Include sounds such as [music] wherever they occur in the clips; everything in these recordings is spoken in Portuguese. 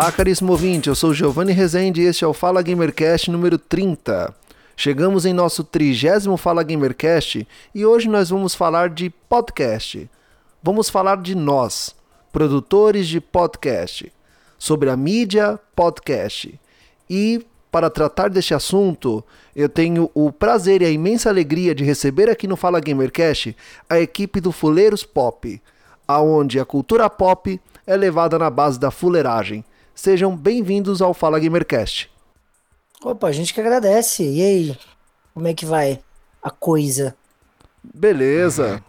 Olá, caríssimo ouvinte, eu sou Giovanni Rezende e este é o Fala Gamercast número 30. Chegamos em nosso trigésimo Fala Gamercast e hoje nós vamos falar de podcast. Vamos falar de nós, produtores de podcast, sobre a mídia podcast. E para tratar deste assunto, eu tenho o prazer e a imensa alegria de receber aqui no Fala Gamercast a equipe do Fuleiros Pop, aonde a cultura pop é levada na base da fuleiragem. Sejam bem-vindos ao Fala Gamercast. Opa, a gente que agradece. E aí, como é que vai a coisa? Beleza.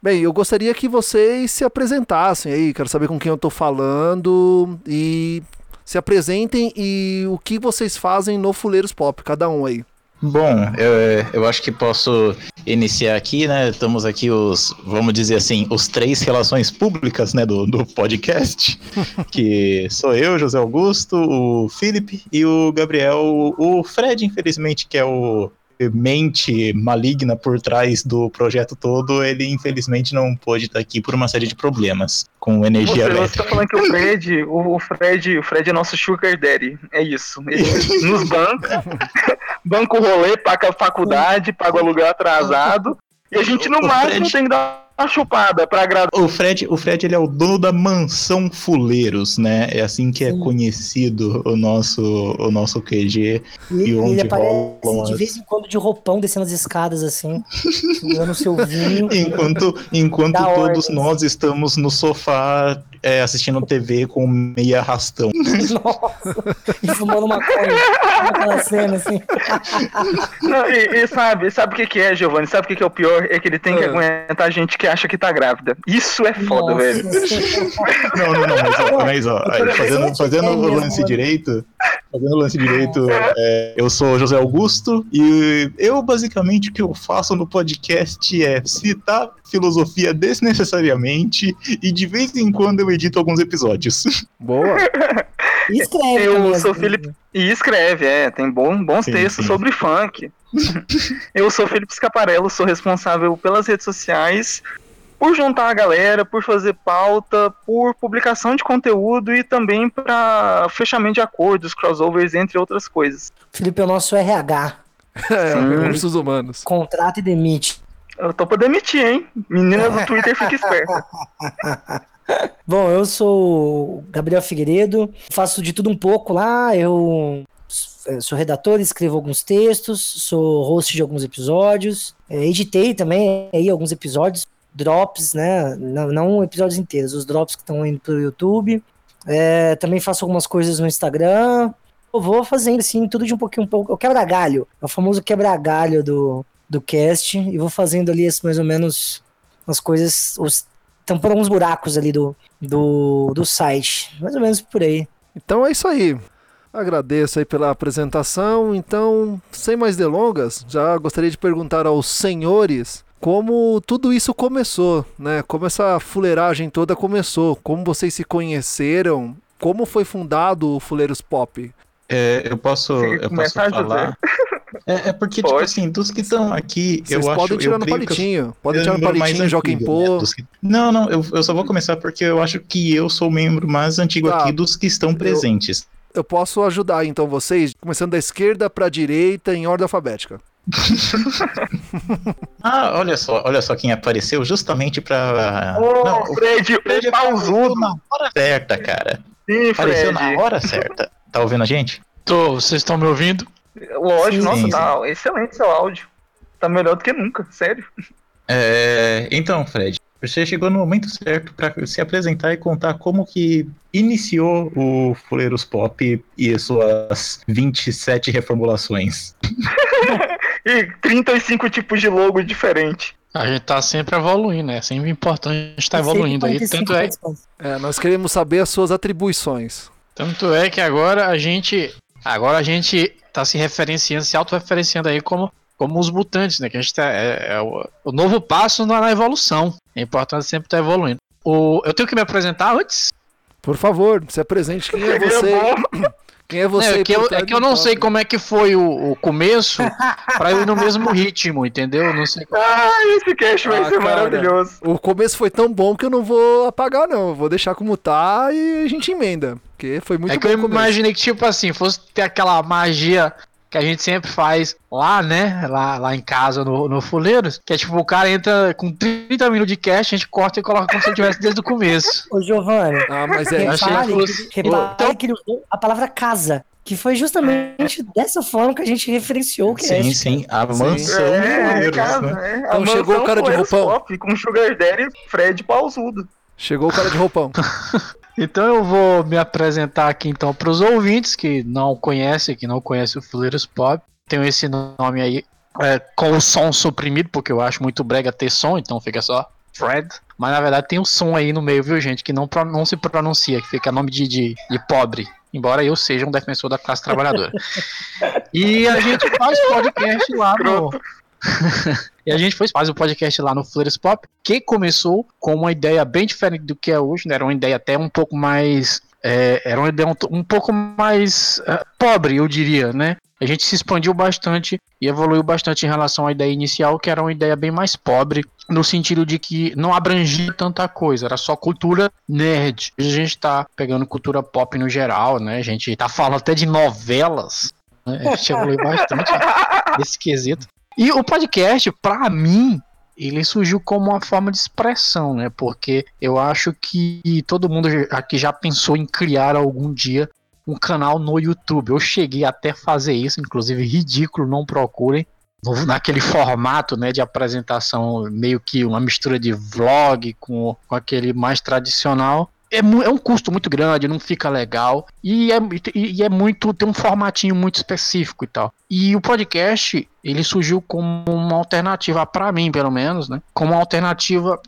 Bem, eu gostaria que vocês se apresentassem aí, quero saber com quem eu tô falando e se apresentem e o que vocês fazem no Fuleiros Pop, cada um aí. Bom, eu, eu acho que posso iniciar aqui, né? Estamos aqui os, vamos dizer assim, os três relações públicas, né, do, do podcast, [laughs] que sou eu, José Augusto, o Felipe e o Gabriel, o Fred, infelizmente, que é o mente maligna por trás do projeto todo, ele infelizmente não pôde estar aqui por uma série de problemas com energia Você, você elétrica. tá falando que o Fred, o, o Fred, o Fred é nosso sugar daddy. É isso. Ele [laughs] nos banca, banca o rolê, paga a faculdade, paga o aluguel atrasado. E a gente, no O máximo, Fred- tem que dar uma chupada pra agradar. O Fred, o Fred ele é o dono da mansão Fuleiros, né? É assim que é Sim. conhecido o nosso, o nosso QG. E, E ele onde aparece rolam de as- vez em quando de roupão descendo as escadas assim, segurando o seu vinho. [laughs] Enquanto, enquanto todos ordens. nós estamos no sofá é, assistindo TV com meia arrastão. Nossa, [laughs] e fumando maconha. Sabe aquela cena assim. Não, e, e sabe, sabe o que, que é, Giovanni? Sabe o que, que é o pior? É que ele tem que Ah. aguentar gente que acha que tá grávida. Isso é foda, Nossa. velho. Não, não, não, mas, ó, mas ó, aí, fazendo, fazendo é o lance direito, fazendo o lance direito, é, eu sou José Augusto e eu basicamente o que eu faço no podcast é citar filosofia desnecessariamente e de vez em quando eu edito alguns episódios. [laughs] Boa. E escreve Eu também, sou assim. Felipe- E escreve, é, tem bom, bons Sim, textos sim. sobre funk. [laughs] eu sou Felipe Scaparello, sou responsável pelas redes sociais, por juntar a galera, por fazer pauta, por publicação de conteúdo e também para fechamento de acordos, crossovers, entre outras coisas. Felipe é o nosso RH. [laughs] É, recursos humanos. Contrata e demite. Eu tô pra demitir, hein? Menina do Twitter fica [laughs] esperta. [laughs] Bom, eu sou o Gabriel Figueiredo, faço de tudo um pouco lá. Eu s- sou redator, escrevo alguns textos, sou host de alguns episódios, eh, editei também aí alguns episódios, drops, né? Não, não episódios inteiros, os drops que estão indo pro YouTube. Eh, também faço algumas coisas no Instagram. Eu vou fazendo assim, tudo de um pouquinho um pouco. O quebra-galho, é o famoso quebra-galho do, do cast, e vou fazendo ali esse, mais ou menos as coisas, os tampando alguns buracos ali do, do, do site. Mais ou menos por aí. Então é isso aí. Agradeço aí pela apresentação. Então, sem mais delongas, já gostaria de perguntar aos senhores como tudo isso começou, né? Como essa fuleiragem toda começou, como vocês se conheceram, como foi fundado o Fuleiros Pop. É, eu posso, eu posso começar, falar. É, é porque, tipo Pode. assim, dos que estão aqui, Vocês eu acho podem tirar eu no eu palitinho, podem eu tirar no palitinho, Joaquim antigo, né, Pô. dos que- Não, não, eu, eu só vou começar porque eu acho que eu sou o membro mais antigo Tá. aqui dos que estão presentes. Eu posso ajudar então vocês, começando da esquerda para a direita em ordem alfabética. [laughs] Ah, olha só, olha só quem apareceu justamente pra. Ô, Não, o Fred, Fred o pausudo. apareceu na hora certa, cara. Sim, Apareceu Fred. na hora certa. Tá ouvindo a gente? Tô, vocês estão me ouvindo? Lógico, nossa, sim, tá excelente seu áudio. Tá melhor do que nunca, sério. É, então, Fred, você chegou no momento certo pra se apresentar e contar como que iniciou o Fuleiros Pop e suas 27 reformulações. [laughs] E 35 tipos de logo diferente. A gente tá sempre evoluindo, né? É sempre importante estar evoluindo aí. Tanto é, é, nós queremos saber as suas atribuições. Tanto é que agora a gente. Agora a gente tá se referenciando, se autorreferenciando aí como, como os mutantes, né? Que a gente tá. É, é o, o, novo passo na, na, evolução. É importante sempre estar tá evoluindo. O, eu tenho que me apresentar antes? Por favor, se apresente quem é você. [clears throat] Quem é você? é, que eu, é que eu não sei como é que foi o, o começo pra ir no mesmo ritmo, entendeu? Não sei como... Ah, esse cast vai ah, ser cara, maravilhoso. O começo foi tão bom que eu não vou apagar, não. Eu vou deixar como tá e a gente emenda. Porque foi muito É que eu imaginei que, tipo assim, fosse ter aquela magia que a gente sempre faz lá, né? Lá, lá em casa, no, no Fuleiros, que é tipo, o cara entra com 30 minutos de cash, a gente corta e coloca como se tivesse desde o começo. [laughs] Ô, Giovanni, ah, mas é, repare, fosse... que, repare então... que ele usou a palavra casa. Que foi justamente dessa forma que a gente referenciou o cast. Sim, sim, a mansão. É, é, casa, né? é. Então chegou o cara de roupão. Com Sugar Daddy Fred pausudo. Chegou o cara de roupão. [laughs] Então eu vou me apresentar aqui então para os ouvintes que não conhecem, que não conhecem o Fuleiros Pop. Tenho esse nome aí é, com o som suprimido, porque eu acho muito brega ter som, então fica só Fred. Mas na verdade tem um som aí no meio, viu, gente, que não, não se pronuncia, que fica nome de, de, de pobre. Embora eu seja um defensor da classe trabalhadora. [laughs] e a gente faz podcast lá no, [laughs] e a gente foi, faz o podcast lá no Flores Pop, que começou com uma ideia bem diferente do que é hoje, né? Era uma ideia até um pouco mais. É, era uma ideia um, um pouco mais uh, pobre, eu diria, né? A gente se expandiu bastante e evoluiu bastante em relação à ideia inicial, que era uma ideia bem mais pobre, no sentido de que não abrangia tanta coisa, era só cultura nerd. Hoje a gente está pegando cultura pop no geral, né? A gente está falando até de novelas, né? A gente evoluiu bastante [laughs] nesse quesito. E o podcast, para mim, ele surgiu como uma forma de expressão, né? Porque eu acho que todo mundo aqui já pensou em criar algum dia um canal no YouTube. Eu cheguei até a fazer isso, inclusive ridículo, não procurem. Naquele formato né, de apresentação, meio que uma mistura de vlog com, com aquele mais tradicional é, é, um custo muito grande, não fica legal. E é, e é muito. tem um formatinho muito específico e tal. E o podcast, ele surgiu como uma alternativa, para mim, pelo menos, né? Como uma alternativa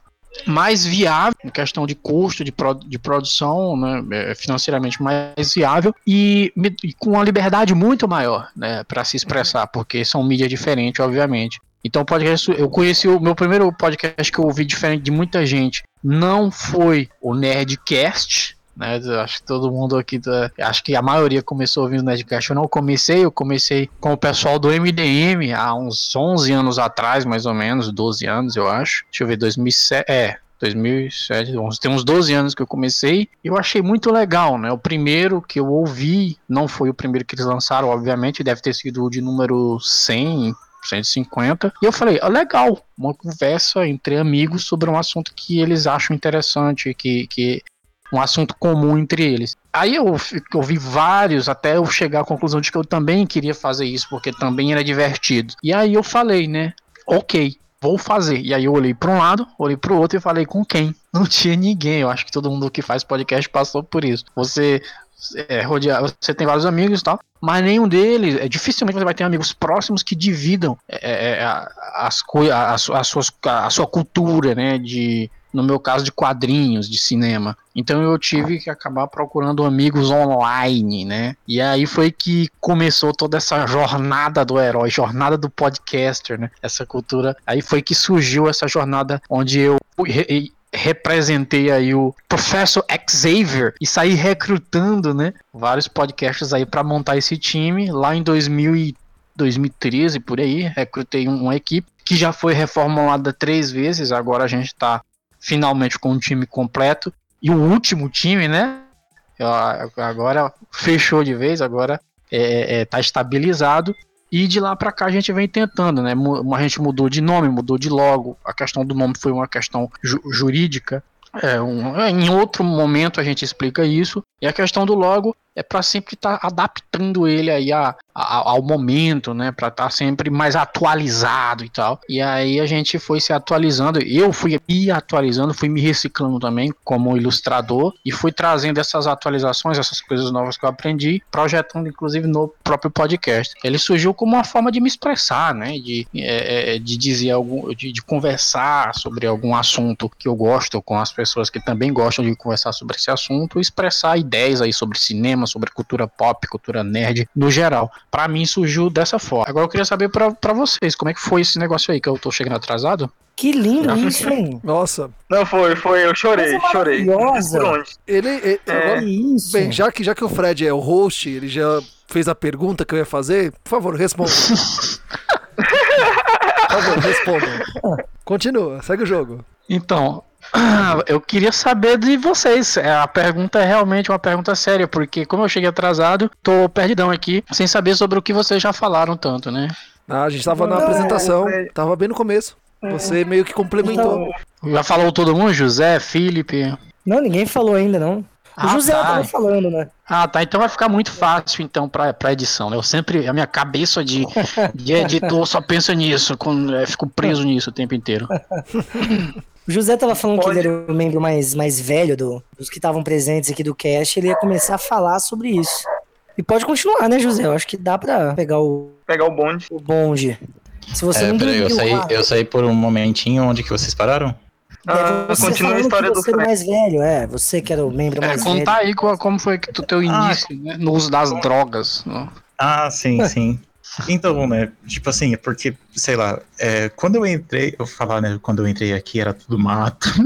mais viável em questão de custo de, pro, de produção, né, é, financeiramente mais viável e, e, com uma liberdade muito maior né, para se expressar, porque são mídias diferentes, obviamente. Então, podcast, eu conheci o meu primeiro podcast que eu ouvi diferente de muita gente. Não foi o Nerdcast, né? Acho que todo mundo aqui, tá, acho que a maioria começou ouvindo o Nerdcast. Eu não comecei, eu comecei com o pessoal do MDM há uns 11 anos atrás, mais ou menos, 12 anos, eu acho. Deixa eu ver, 2007, é, 2007, tem uns 12 anos que eu comecei, eu achei muito legal, né? O primeiro que eu ouvi, não foi o primeiro que eles lançaram, obviamente, deve ter sido o de número 100, 150. E eu falei, ah, legal, uma conversa entre amigos sobre um assunto que eles acham interessante, que, que um assunto comum entre eles. Aí eu ouvi vários até eu chegar à conclusão de que eu também queria fazer isso, porque também era divertido. E aí eu falei, né? Ok, vou fazer. E aí eu olhei para um lado, olhei para o outro e falei com quem? [laughs] Não tinha ninguém. Eu acho que todo mundo que faz podcast passou por isso. Você é, você tem vários amigos e tal, mas nenhum deles, é, dificilmente você vai ter amigos próximos que dividam é, é, é as coisas, a, a, suas, a sua cultura, né, de, no meu caso, de quadrinhos, de cinema. Então eu tive que acabar procurando amigos online, né? E aí foi que começou toda essa jornada do herói, jornada do podcaster, né? Essa cultura. Aí foi que surgiu essa jornada onde eu representei aí o Professor Xavier e saí recrutando, né, vários podcasts aí para montar esse time. Lá em 2000 e 2013 por aí, recrutei uma equipe que já foi reformulada três vezes, agora a gente está finalmente com um time completo. E o último time, né, agora fechou de vez, agora é, é, tá estabilizado e de lá para cá a gente vem tentando, né? A gente mudou de nome, mudou de logo. A questão do nome foi uma questão ju jurídica. É, um, é, em outro momento a gente explica isso. E a questão do logo é para sempre estar tá adaptando ele aí a, a, ao momento, né? Para estar tá sempre mais atualizado e tal. E aí a gente foi se atualizando. Eu fui me atualizando, fui me reciclando também como ilustrador e fui trazendo essas atualizações, essas coisas novas que eu aprendi, projetando inclusive no próprio podcast. Ele surgiu como uma forma de me expressar, né? De, é, é de dizer algum, de, de conversar sobre algum assunto que eu gosto com as pessoas que também gostam de conversar sobre esse assunto, expressar ideias aí sobre cinema, sobre cultura pop, cultura nerd no geral. Para mim surgiu dessa forma. Agora eu queria saber para vocês, como é que foi esse negócio aí que eu tô chegando atrasado? Que lindo isso, hein? Nossa. Não foi, foi, eu chorei, chorei. Por Ele, ele é, agora, isso. Bem, já que já que o Fred é o host, ele já fez a pergunta que eu ia fazer, por favor, responda. [laughs] por favor, responda. Continua, segue o jogo. Então, eu queria saber de vocês. É, a pergunta é realmente uma pergunta séria, porque como eu cheguei atrasado, tô perdidão aqui, sem saber sobre o que vocês já falaram tanto, né? Ah, a gente tava na apresentação, tava bem no começo. Você meio que complementou. Já falou todo mundo? José, Felipe? Não, ninguém falou ainda, não. O ah, José tá. tava falando, né? Ah, tá. Então vai ficar muito fácil, então, pra, pra edição, né? Eu sempre, a minha cabeça de, de editor só pensa nisso, quando, eu fico preso [laughs] nisso o tempo inteiro. [laughs] O José tava falando Pode. que ele era o membro mais, mais velho do, dos que estavam presentes aqui do cast, ele ia começar a falar sobre isso. E pode continuar, né, José? Eu acho que dá pra pegar o. Pegar o bonde. O bonde. Se você é, não peraí, eu saí, eu saí por um momentinho onde que vocês pararam? Ah, você continua a história do Você mais velho, é. Você que era o membro é, mais velho. Contar aí como foi que o teu ah. início ah, né, no uso das drogas. Né? Ah, sim, sim. Então, né, tipo assim, é porque, sei lá, é, quando eu entrei, eu falar, né, quando eu entrei aqui era tudo mato. [laughs]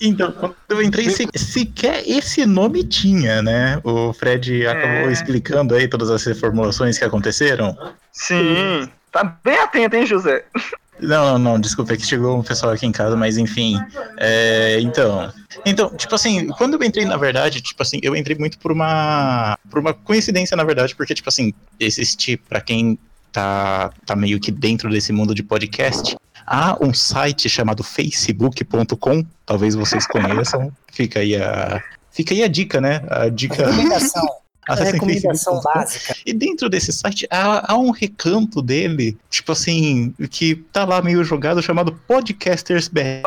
então, quando eu entrei, se, sequer esse nome tinha, né? O Fred acabou é. explicando aí todas as reformulações que aconteceram. Sim, tá bem atento, hein, José? Não, não, não, desculpa, é que chegou um pessoal aqui em casa, mas enfim. É, então, então, tipo assim, quando eu entrei, na verdade, tipo assim, eu entrei muito por uma, por uma coincidência, na verdade, porque, tipo assim, existe, para quem tá, tá meio que dentro desse mundo de podcast, há um site chamado facebook.com, talvez vocês conheçam, fica aí a, fica aí a dica, né? A dica. A recomendação básica. E dentro desse site há, há, um recanto dele, tipo assim, que tá lá meio jogado, chamado Podcasters BR.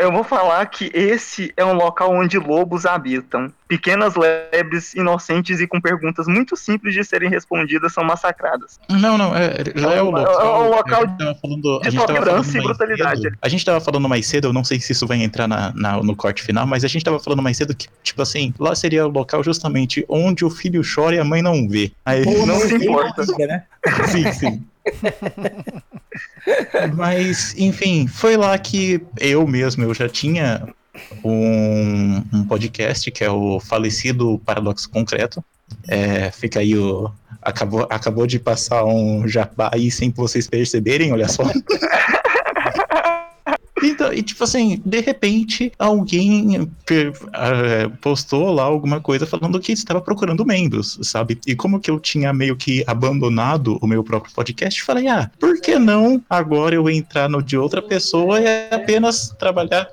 Eu vou falar que esse é um local onde lobos habitam. Pequenas lebres, inocentes e com perguntas muito simples de serem respondidas são massacradas. Não, não, é, já é, é o local. É o local falando, de tolerância e brutalidade. Cedo, a gente tava falando mais cedo, eu não sei se isso vai entrar na, na, no corte final, mas a gente tava falando mais cedo que, tipo assim, lá seria o local justamente onde o filho chora e a mãe não vê. Aí, Pô, não se importa. Né? [laughs] Sim, sim. Mas, enfim, foi lá que eu mesmo, eu já tinha um, um podcast que é o falecido Paradoxo Concreto. É, fica aí o. Acabou, acabou de passar um jabá aí sem vocês perceberem, olha só. [laughs] Então, e tipo assim, de repente, alguém uh, postou lá alguma coisa falando que estava procurando membros, sabe? E como que eu tinha meio que abandonado o meu próprio podcast, falei, ah, por que não agora eu entrar no de outra pessoa e apenas trabalhar?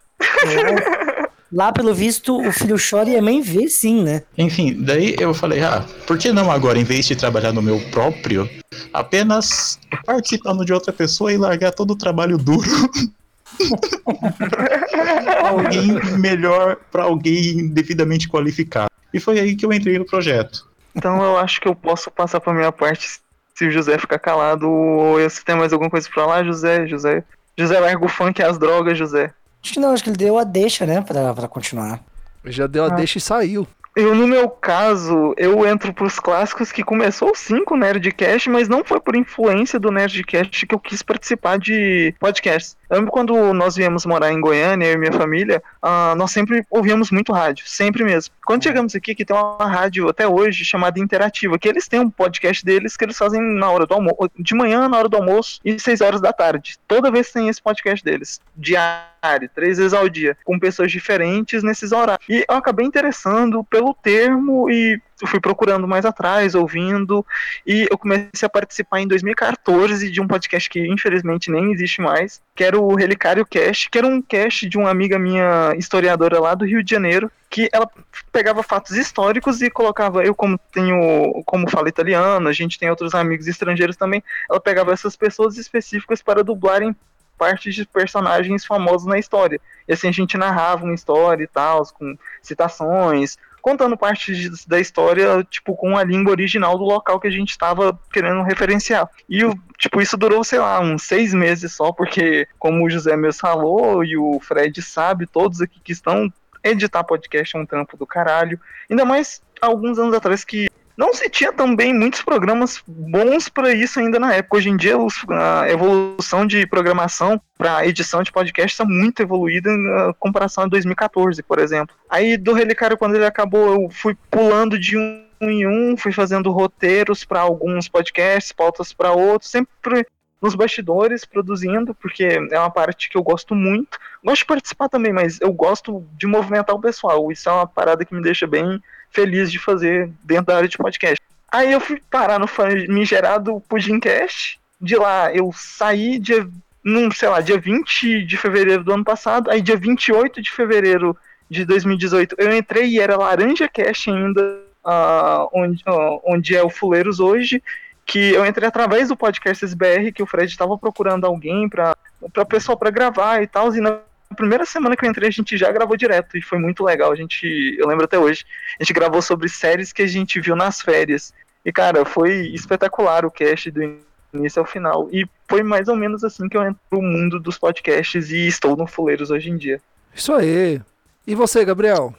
Lá, pelo visto, o filho chora e a mãe vê sim, né? Enfim, daí eu falei, ah, por que não agora, em vez de trabalhar no meu próprio, apenas participando de outra pessoa e largar todo o trabalho duro [laughs] [laughs] alguém melhor para alguém devidamente qualificado. E foi aí que eu entrei no projeto. Então eu acho que eu posso passar para minha parte se o José ficar calado ou se tem mais alguma coisa para falar, José, José. José larga o funk e as drogas, José. Acho que não, acho que ele deu a deixa, né, pra, pra continuar. Já deu a ah. deixa e saiu. Eu, no meu caso, eu entro pros clássicos que começou sim com o Nerdcast, mas não foi por influência do Nerdcast que eu quis participar de podcasts. Eu lembro quando nós viemos morar em Goiânia, eu e minha família, uh, nós sempre ouvíamos muito rádio, sempre mesmo. Quando chegamos aqui, que tem uma rádio até hoje chamada Interativa, que eles têm um podcast deles que eles fazem na hora do almoço, de manhã, na hora do almoço e seis horas da tarde. Toda vez tem esse podcast deles, diário três vezes ao dia, com pessoas diferentes nesses horários. E eu acabei interessando pelo termo e fui procurando mais atrás, ouvindo, e eu comecei a participar em 2014 de um podcast que infelizmente nem existe mais, que era o Relicário Cast, que era um cast de uma amiga minha historiadora lá do Rio de Janeiro, que ela pegava fatos históricos e colocava, eu como tenho, como falo italiano, a gente tem outros amigos estrangeiros também, ela pegava essas pessoas específicas para dublarem partes de personagens famosos na história. E assim a gente narrava uma história e tal, com citações, contando partes da história, tipo, com a língua original do local que a gente estava querendo referenciar. E, tipo, isso durou, sei lá, uns seis meses só, porque, como o José mesmo falou, e o Fred sabe, todos aqui que estão, editar podcast é um trampo do caralho. Ainda mais alguns anos atrás que não se tinha também muitos programas bons para isso ainda na época. Hoje em dia, a evolução de programação para edição de podcast está muito evoluída em comparação a 2014, por exemplo. Aí do Relicário, quando ele acabou, eu fui pulando de um em um, fui fazendo roteiros para alguns podcasts, pautas para outros, sempre nos bastidores produzindo, porque é uma parte que eu gosto muito. Gosto de participar também, mas eu gosto de movimentar o pessoal. Isso é uma parada que me deixa bem feliz de fazer dentro da área de podcast. Aí eu fui parar no famigerado Pudimcast. De lá eu saí dia, num, sei lá, dia 20 de fevereiro do ano passado. Aí dia 28 de fevereiro de 2018 eu entrei e era Laranja Cast ainda, uh, onde, uh, onde é o Fuleiros hoje. Que eu entrei através do podcast SBR, que o Fred estava procurando alguém para para pessoa para gravar e tal. E na a primeira semana que eu entrei, a gente já gravou direto e foi muito legal. A gente, eu lembro até hoje, a gente gravou sobre séries que a gente viu nas férias. E cara, foi espetacular o cast do início ao final. E foi mais ou menos assim que eu entro no mundo dos podcasts e estou no Fuleiros hoje em dia. Isso aí. E você, Gabriel?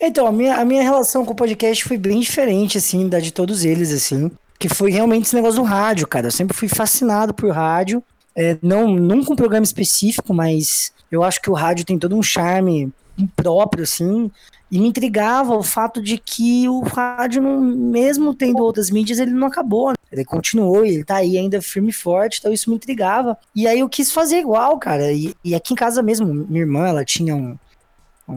Então, a minha, a minha relação com o podcast foi bem diferente, assim, da de todos eles, assim. Que foi realmente esse negócio do rádio, cara. Eu sempre fui fascinado por rádio. É, não, nunca um programa específico, mas eu acho que o rádio tem todo um charme próprio, assim, e me intrigava o fato de que o rádio, não, mesmo tendo outras mídias, ele não acabou. Né? Ele continuou, ele tá aí ainda firme e forte, então isso me intrigava. E aí eu quis fazer igual, cara. E, e aqui em casa mesmo, minha irmã, ela tinha um.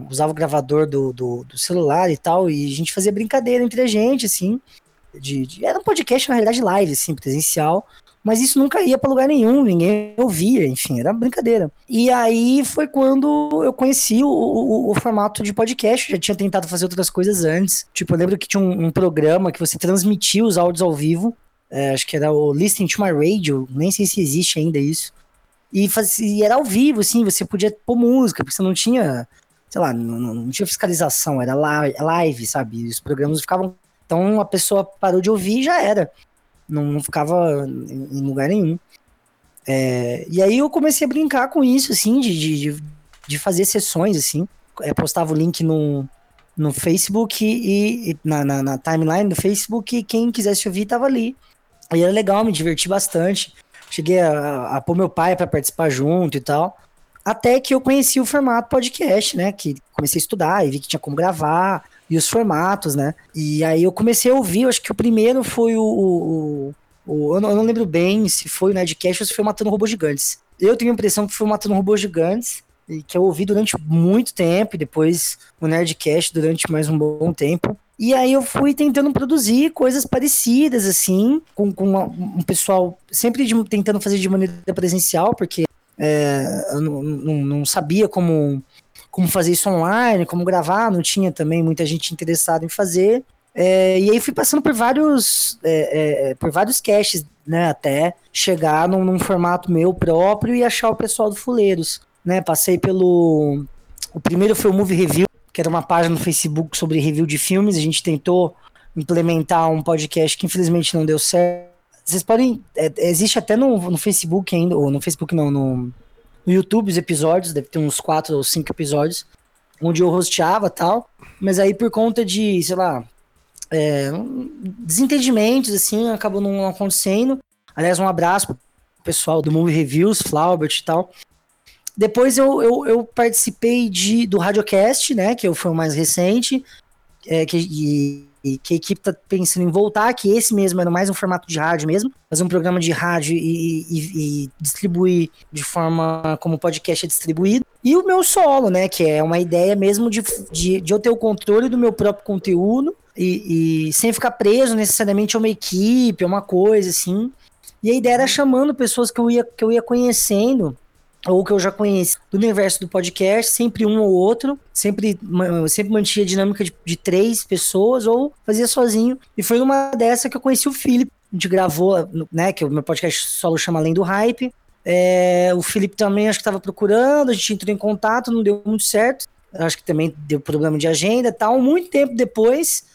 usava o gravador do, do, do, celular e tal, e a gente fazia brincadeira entre a gente, assim. De, de, era um podcast, na realidade, live, assim, presencial mas isso nunca ia para lugar nenhum, ninguém ouvia, enfim, era brincadeira. E aí foi quando eu conheci o, o, o, formato de podcast, já tinha tentado fazer outras coisas antes. Tipo, eu lembro que tinha um, um programa que você transmitia os áudios ao vivo, é, acho que era o Listening to My Radio, nem sei se existe ainda isso. E, e era ao vivo, assim, você podia pôr música, porque você não tinha, sei lá, não, não tinha fiscalização, era live, sabe? E os programas ficavam. Então a pessoa parou de ouvir e já era não, ficava em lugar nenhum. É, e aí eu comecei a brincar com isso, assim, de, de, de fazer sessões, assim. Eu postava o link no, no Facebook e, e na, na, na, timeline do Facebook e quem quisesse ouvir tava ali. E era legal, me diverti bastante. Cheguei a, a pôr meu pai para participar junto e tal. Até que eu conheci o formato podcast, né? Que comecei a estudar e vi que tinha como gravar e os formatos, né? E aí eu comecei a ouvir, acho que o primeiro foi o. o, o eu, não, eu, não, lembro bem se foi o Nerdcast ou se foi Matando Robôs Gigantes. Eu tenho a impressão que foi Matando Robôs Gigantes, que eu ouvi durante muito tempo, e depois o Nerdcast durante mais um bom tempo. E aí eu fui tentando produzir coisas parecidas, assim, com, com uma, um pessoal sempre de, tentando fazer de maneira presencial, porque é, eu não, não, não sabia como como fazer isso online, como gravar, não tinha também muita gente interessada em fazer. É, e aí fui passando por vários é, é, por vários caches, né, até chegar num, num, formato meu próprio e achar o pessoal do Fuleiros, né, passei pelo o primeiro foi o Movie Review, que era uma página no Facebook sobre review de filmes, a gente tentou implementar um podcast que infelizmente não deu certo. Vocês podem, é, existe até no, no Facebook ainda, ou no Facebook não, no, no YouTube os episódios, deve ter uns quatro ou cinco episódios, onde eu rosteava tal, mas aí por conta de, sei lá, é, desentendimentos, assim, acabou não acontecendo. Aliás, um abraço pro pessoal do Movie Reviews, Flaubert e tal. Depois eu, eu, eu, participei de, do Radiocast, né, que foi o mais recente, é, que, e, e que a equipe tá pensando em voltar, que esse mesmo era mais um formato de rádio mesmo, fazer um programa de rádio e, e, e distribuir de forma como o podcast é distribuído. E o meu solo, né, que é uma ideia mesmo de, de, de eu ter o controle do meu próprio conteúdo e, e sem ficar preso necessariamente a uma equipe, a uma coisa assim. E a ideia era chamando pessoas que eu ia, que eu ia conhecendo ou que eu já conheci do universo do podcast, sempre um ou outro, sempre, sempre mantinha a dinâmica de, de, três pessoas ou fazia sozinho. E foi numa dessa que eu conheci o Felipe. A gente gravou, né, que o meu podcast solo chama Além do Hype. É, o Felipe também acho que estava procurando, a gente entrou em contato, não deu muito certo. Acho que também deu problema de agenda e tal. Muito tempo depois,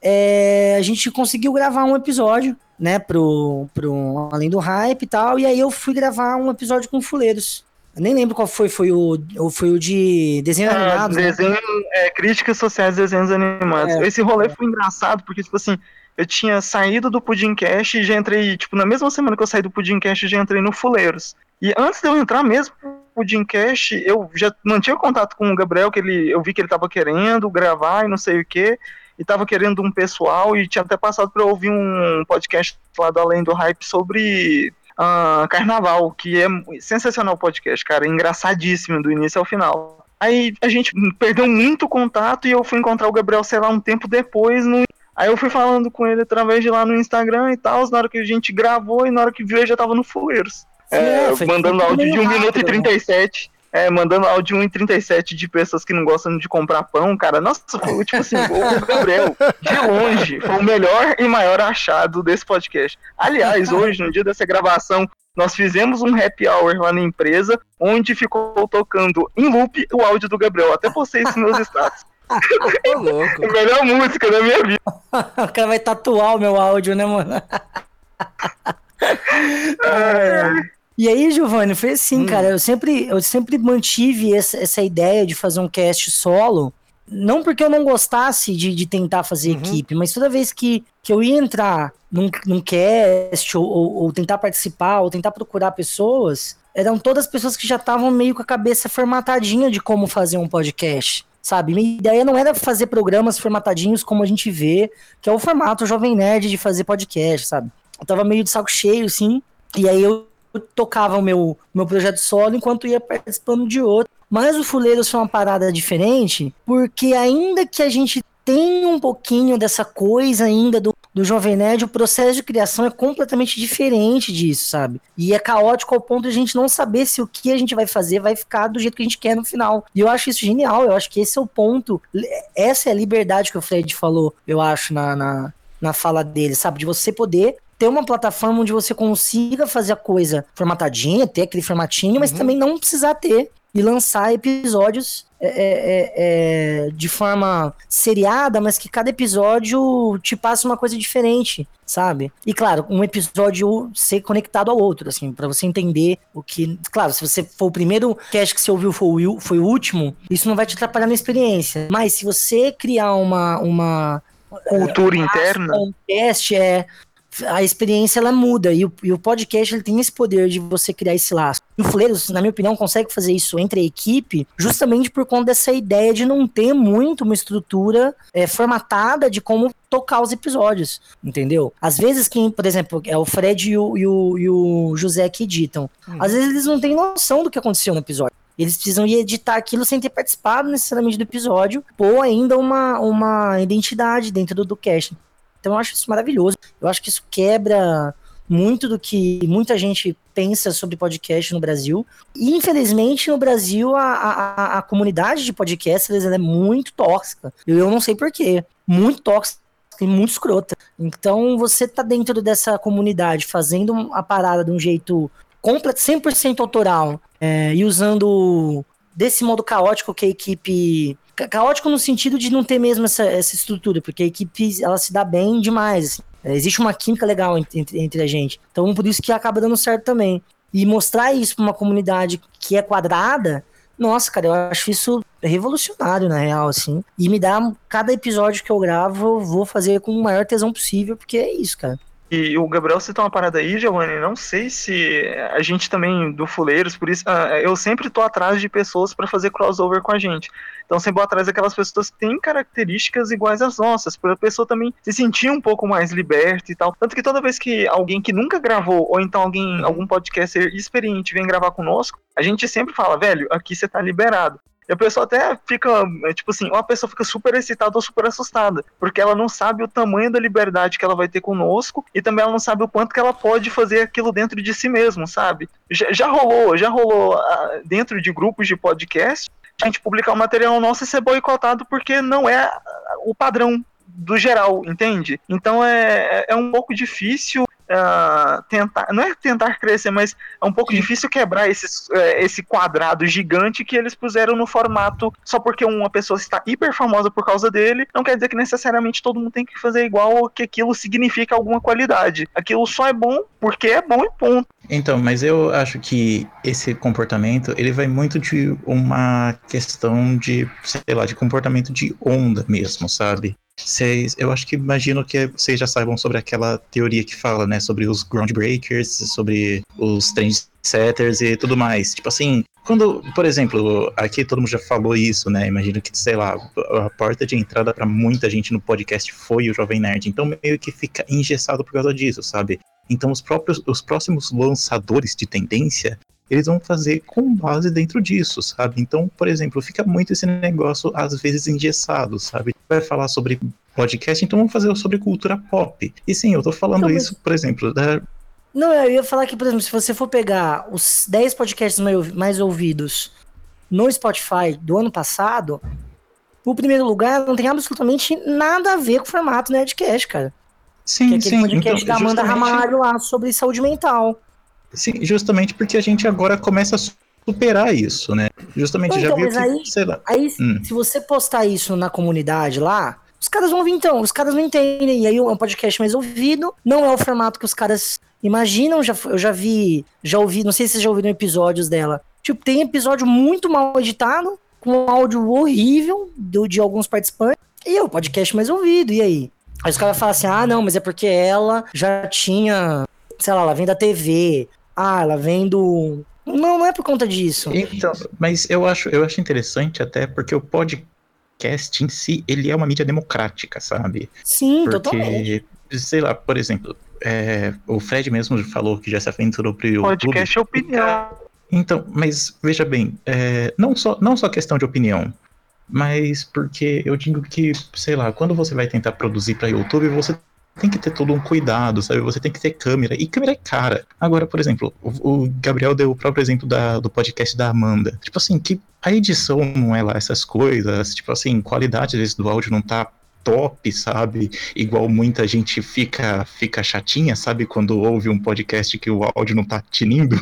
é, a gente conseguiu gravar um episódio né, pro, pro Além do Hype e tal, e aí eu fui gravar um episódio com Fuleiros. Eu nem lembro qual foi, foi o, foi o de desenho é, animado. Né? Desenho, né? é, críticas sociais de desenhos animados. É. Esse rolê foi engraçado, porque, tipo assim, eu tinha saído do Pudimcast e já entrei, tipo, na mesma semana que eu saí do Pudimcast, já entrei no Fuleiros. E antes de eu entrar mesmo no Pudimcast, eu já mantinha contato com o Gabriel, que ele, eu vi que ele tava querendo gravar e não sei o que e tava querendo um pessoal e tinha até passado para ouvir um podcast lá do Além do Hype sobre uh, Carnaval, que é sensacional o podcast, cara, engraçadíssimo do início ao final. Aí a gente perdeu muito contato e eu fui encontrar o Gabriel, sei lá, um tempo depois no Aí eu fui falando com ele através de lá no Instagram e tal, na hora que a gente gravou e na hora que viu ele já tava no Fuleiros. É, é, mandando áudio de 1 minuto e 37 é, mandando áudio 1,37 de pessoas que não gostam de comprar pão, cara. Nossa, foi tipo assim, o [laughs] Gabriel, de longe, foi o melhor e maior achado desse podcast. Aliás, [laughs] hoje, no dia dessa gravação, nós fizemos um happy hour lá na empresa, onde ficou tocando em loop o áudio do Gabriel. Até postei isso nos meus status. [laughs] louco. a melhor música da minha vida. o cara vai tatuar o meu áudio, né, mano? é. E aí, Giovanni, foi assim, hum. cara. Eu sempre, eu sempre mantive essa, essa ideia de fazer um cast solo. Não porque eu não gostasse de, de tentar fazer uhum. equipe, mas toda vez que, que eu ia entrar num, num cast, ou, ou, ou tentar participar, ou tentar procurar pessoas, eram todas pessoas que já estavam meio com a cabeça formatadinha de como fazer um podcast sabe? Minha ideia não era fazer programas formatadinhos como a gente vê, que é o formato Jovem Nerd de fazer podcast, sabe? Eu tava meio de saco cheio, assim, e aí eu tocava o meu, meu projeto solo enquanto ia participando de outro. Mas o Fuleiros foi uma parada diferente, porque ainda que a gente tenha um pouquinho dessa coisa ainda do, do Jovem Nerd, o processo de criação é completamente diferente disso, sabe? E é caótico ao ponto de a gente não saber se o que a gente vai fazer vai ficar do jeito que a gente quer no final. E eu acho isso genial, eu acho que esse é o ponto, essa é a liberdade que o Fred falou, eu acho, na, na, na fala dele, sabe? De você poder ter uma plataforma onde você consiga fazer a coisa formatadinha, ter aquele formatinho, mas uhum. também não precisar ter e lançar episódios é, é, é, é, de forma seriada, mas que cada episódio te passa uma coisa diferente, sabe? E claro, um episódio ser conectado ao outro, assim, para você entender o que. Claro, se você for o primeiro cast que você ouviu foi o, foi o último, isso não vai te atrapalhar na experiência. Mas se você criar uma. uma cultura interna. Um cast é a experiência ela muda e o, e o podcast ele tem esse poder de você criar esse laço. E o Fuleiros, na minha opinião, consegue fazer isso entre a equipe justamente por conta dessa ideia de não ter muito uma estrutura é, formatada de como tocar os episódios, entendeu? Às vezes quem, por exemplo, é o Fred e o, e o, e o José que editam, hum. às vezes eles não têm noção do que aconteceu no episódio. Eles precisam ir editar aquilo sem ter participado necessariamente do episódio, ou ainda uma, uma identidade dentro do, do cast. Então eu acho isso maravilhoso. Eu acho que isso quebra muito do que muita gente pensa sobre podcast no Brasil. E, infelizmente, no Brasil, a, a, a comunidade de podcasters é muito tóxica. Eu, não sei porquê. Muito tóxica e muito escrota. Então, você tá dentro dessa comunidade fazendo a parada de um jeito completo, 100% autoral é, e usando desse modo caótico que a equipe caótico no sentido de não ter mesmo essa, essa estrutura, porque a equipe ela se dá bem demais. Assim. É, existe uma química legal entre, entre a gente. Então, por isso que acaba dando certo também. E mostrar isso para uma comunidade que é quadrada, nossa, cara, eu acho isso revolucionário, na real, assim. E me dá, cada episódio que eu gravo, eu vou fazer com o maior tesão possível, porque é isso, cara. E o Gabriel citou uma parada aí, Giovanni, não sei se a gente também, do Fuleiros, por isso, ah, eu sempre tô atrás de pessoas para fazer crossover com a gente. Então sempre vou atrás daquelas pessoas que têm características iguais às nossas, para a pessoa também se sentir um pouco mais liberta e tal. Tanto que toda vez que alguém que nunca gravou, ou então alguém, algum podcaster experiente vem gravar conosco, a gente sempre fala, velho, aqui você tá liberado. E a pessoa até fica, é, tipo assim, uma pessoa fica super excitada ou super assustada, porque ela não sabe o tamanho da liberdade que ela vai ter conosco e também ela não sabe o quanto que ela pode fazer aquilo dentro de si mesmo, sabe? Já, já rolou, já rolou uh, dentro de grupos de podcast, a gente publicar um material nosso e ser boicotado porque não é o padrão do geral, entende? Então é, é um pouco difícil uh, tentar, não é tentar crescer, mas é um pouco Sim. difícil quebrar esses, uh, esse quadrado gigante que eles puseram no formato só porque uma pessoa está hiper famosa por causa dele, não quer dizer que necessariamente todo mundo tem que fazer igual ou que aquilo significa alguma qualidade. Aquilo só é bom porque é bom e ponto. Então, mas eu acho que esse comportamento, ele vai muito de uma questão de, sei lá, de comportamento de onda mesmo, sabe? Vocês, eu acho que imagino que vocês já saibam sobre aquela teoria que fala, né, sobre os groundbreakers, sobre os trendsetters e tudo mais. Tipo assim, quando, por exemplo, aqui todo mundo já falou isso, né? Imagino que, sei lá, a porta de entrada para muita gente no podcast foi o Jovem Nerd. Então meio que fica engessado por causa disso, sabe? Então os próprios os próximos lançadores de tendência, eles vão fazer com base dentro disso, sabe? Então, por exemplo, fica muito esse negócio às vezes engessado, sabe? Vai falar sobre podcast, então vamos fazer sobre cultura pop. E sim, eu tô falando então, isso, por exemplo, da... Não, eu ia falar que, por exemplo, se você for pegar os 10 podcasts mais ouvidos no Spotify do ano passado, o primeiro lugar não tem absolutamente nada a ver com o formato Nerdcast, cara. Sim, que é aquele sim. podcast então, da Amanda justamente... Ramalho lá sobre saúde mental. Sim, justamente porque a gente agora começa a superar isso, né? Justamente então, já viu que, aí. Aí, hum. se você postar isso na comunidade lá, os caras vão vir então, os caras não entendem. E aí é um podcast mais ouvido, não é o formato que os caras imaginam. Já, eu já vi, já ouvi, não sei se vocês já ouviram episódios dela. Tipo, tem episódio muito mal editado, com um áudio horrível do, de alguns participantes. E é o podcast mais ouvido, e aí? Aí os caras falam assim: ah, não, mas é porque ela já tinha, sei lá, ela vem da TV, ah, ela vem do. Não, não é por conta disso. Então, mas eu acho, eu acho interessante até porque o podcast em si, ele é uma mídia democrática, sabe? Sim, porque, totalmente. Sei lá, por exemplo, é, o Fred mesmo falou que já se aventurou pro YouTube. Podcast é opinião. Então, mas veja bem, é, não, só, não só questão de opinião, mas porque eu digo que, sei lá, quando você vai tentar produzir para YouTube, você tem que ter todo um cuidado, sabe? Você tem que ter câmera. E câmera é cara. Agora, por exemplo, o, o Gabriel deu o próprio exemplo da, do podcast da Amanda. Tipo assim, que a edição não é lá essas coisas. Tipo assim, qualidade vezes do áudio não tá top, sabe? Igual muita gente fica fica chatinha, sabe? Quando ouve um podcast que o áudio não tá tinindo.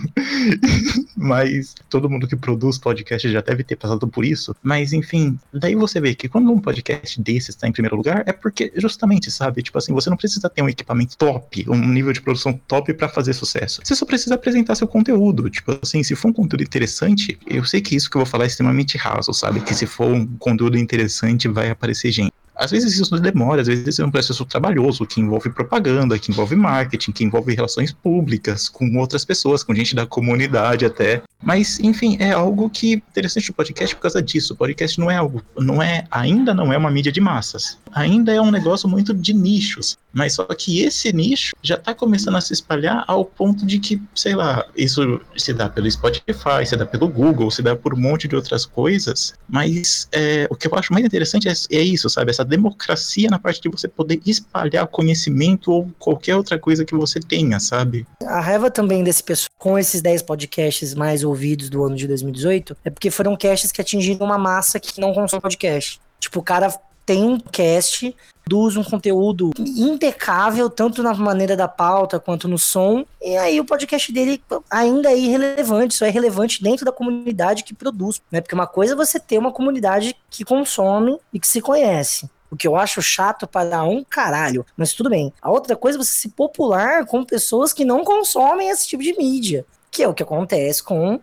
[laughs] Mas todo mundo que produz podcast já deve ter passado por isso. Mas enfim, daí você vê que quando um podcast desses está em primeiro lugar, é porque justamente, sabe? Tipo assim, você não precisa ter um equipamento top, um nível de produção top para fazer sucesso. Você só precisa apresentar seu conteúdo. Tipo assim, se for um conteúdo interessante, eu sei que isso que eu vou falar é extremamente raso, sabe? Que se for um conteúdo interessante, vai aparecer gente. Às vezes isso demora, às vezes é um processo trabalhoso que envolve propaganda, que envolve marketing, que envolve relações públicas com outras pessoas, com gente da comunidade até. Mas, enfim, é algo que interessante o podcast por causa disso. O podcast não é algo, não é, ainda não é uma mídia de massas. Ainda é um negócio muito de nichos. Mas só que esse nicho já está começando a se espalhar ao ponto de que, sei lá, isso se dá pelo Spotify, se dá pelo Google, se dá por um monte de outras coisas. Mas é, o que eu acho mais interessante é, é isso, sabe? Essa democracia na parte de você poder espalhar conhecimento ou qualquer outra coisa que você tenha, sabe? A raiva também desse pessoal com esses 10 podcasts mais ouvidos do ano de 2018 é porque foram casts que atingiram uma massa que não consome podcast. Tipo, o cara tem um cast, produz um conteúdo impecável, tanto na maneira da pauta quanto no som, e aí o podcast dele ainda é irrelevante, só é relevante dentro da comunidade que produz, né? Porque uma coisa é você ter uma comunidade que consome e que se conhece. O que eu acho chato para um caralho. Mas tudo bem. A outra coisa é você se popular com pessoas que não consomem esse tipo de mídia. Que é o que acontece com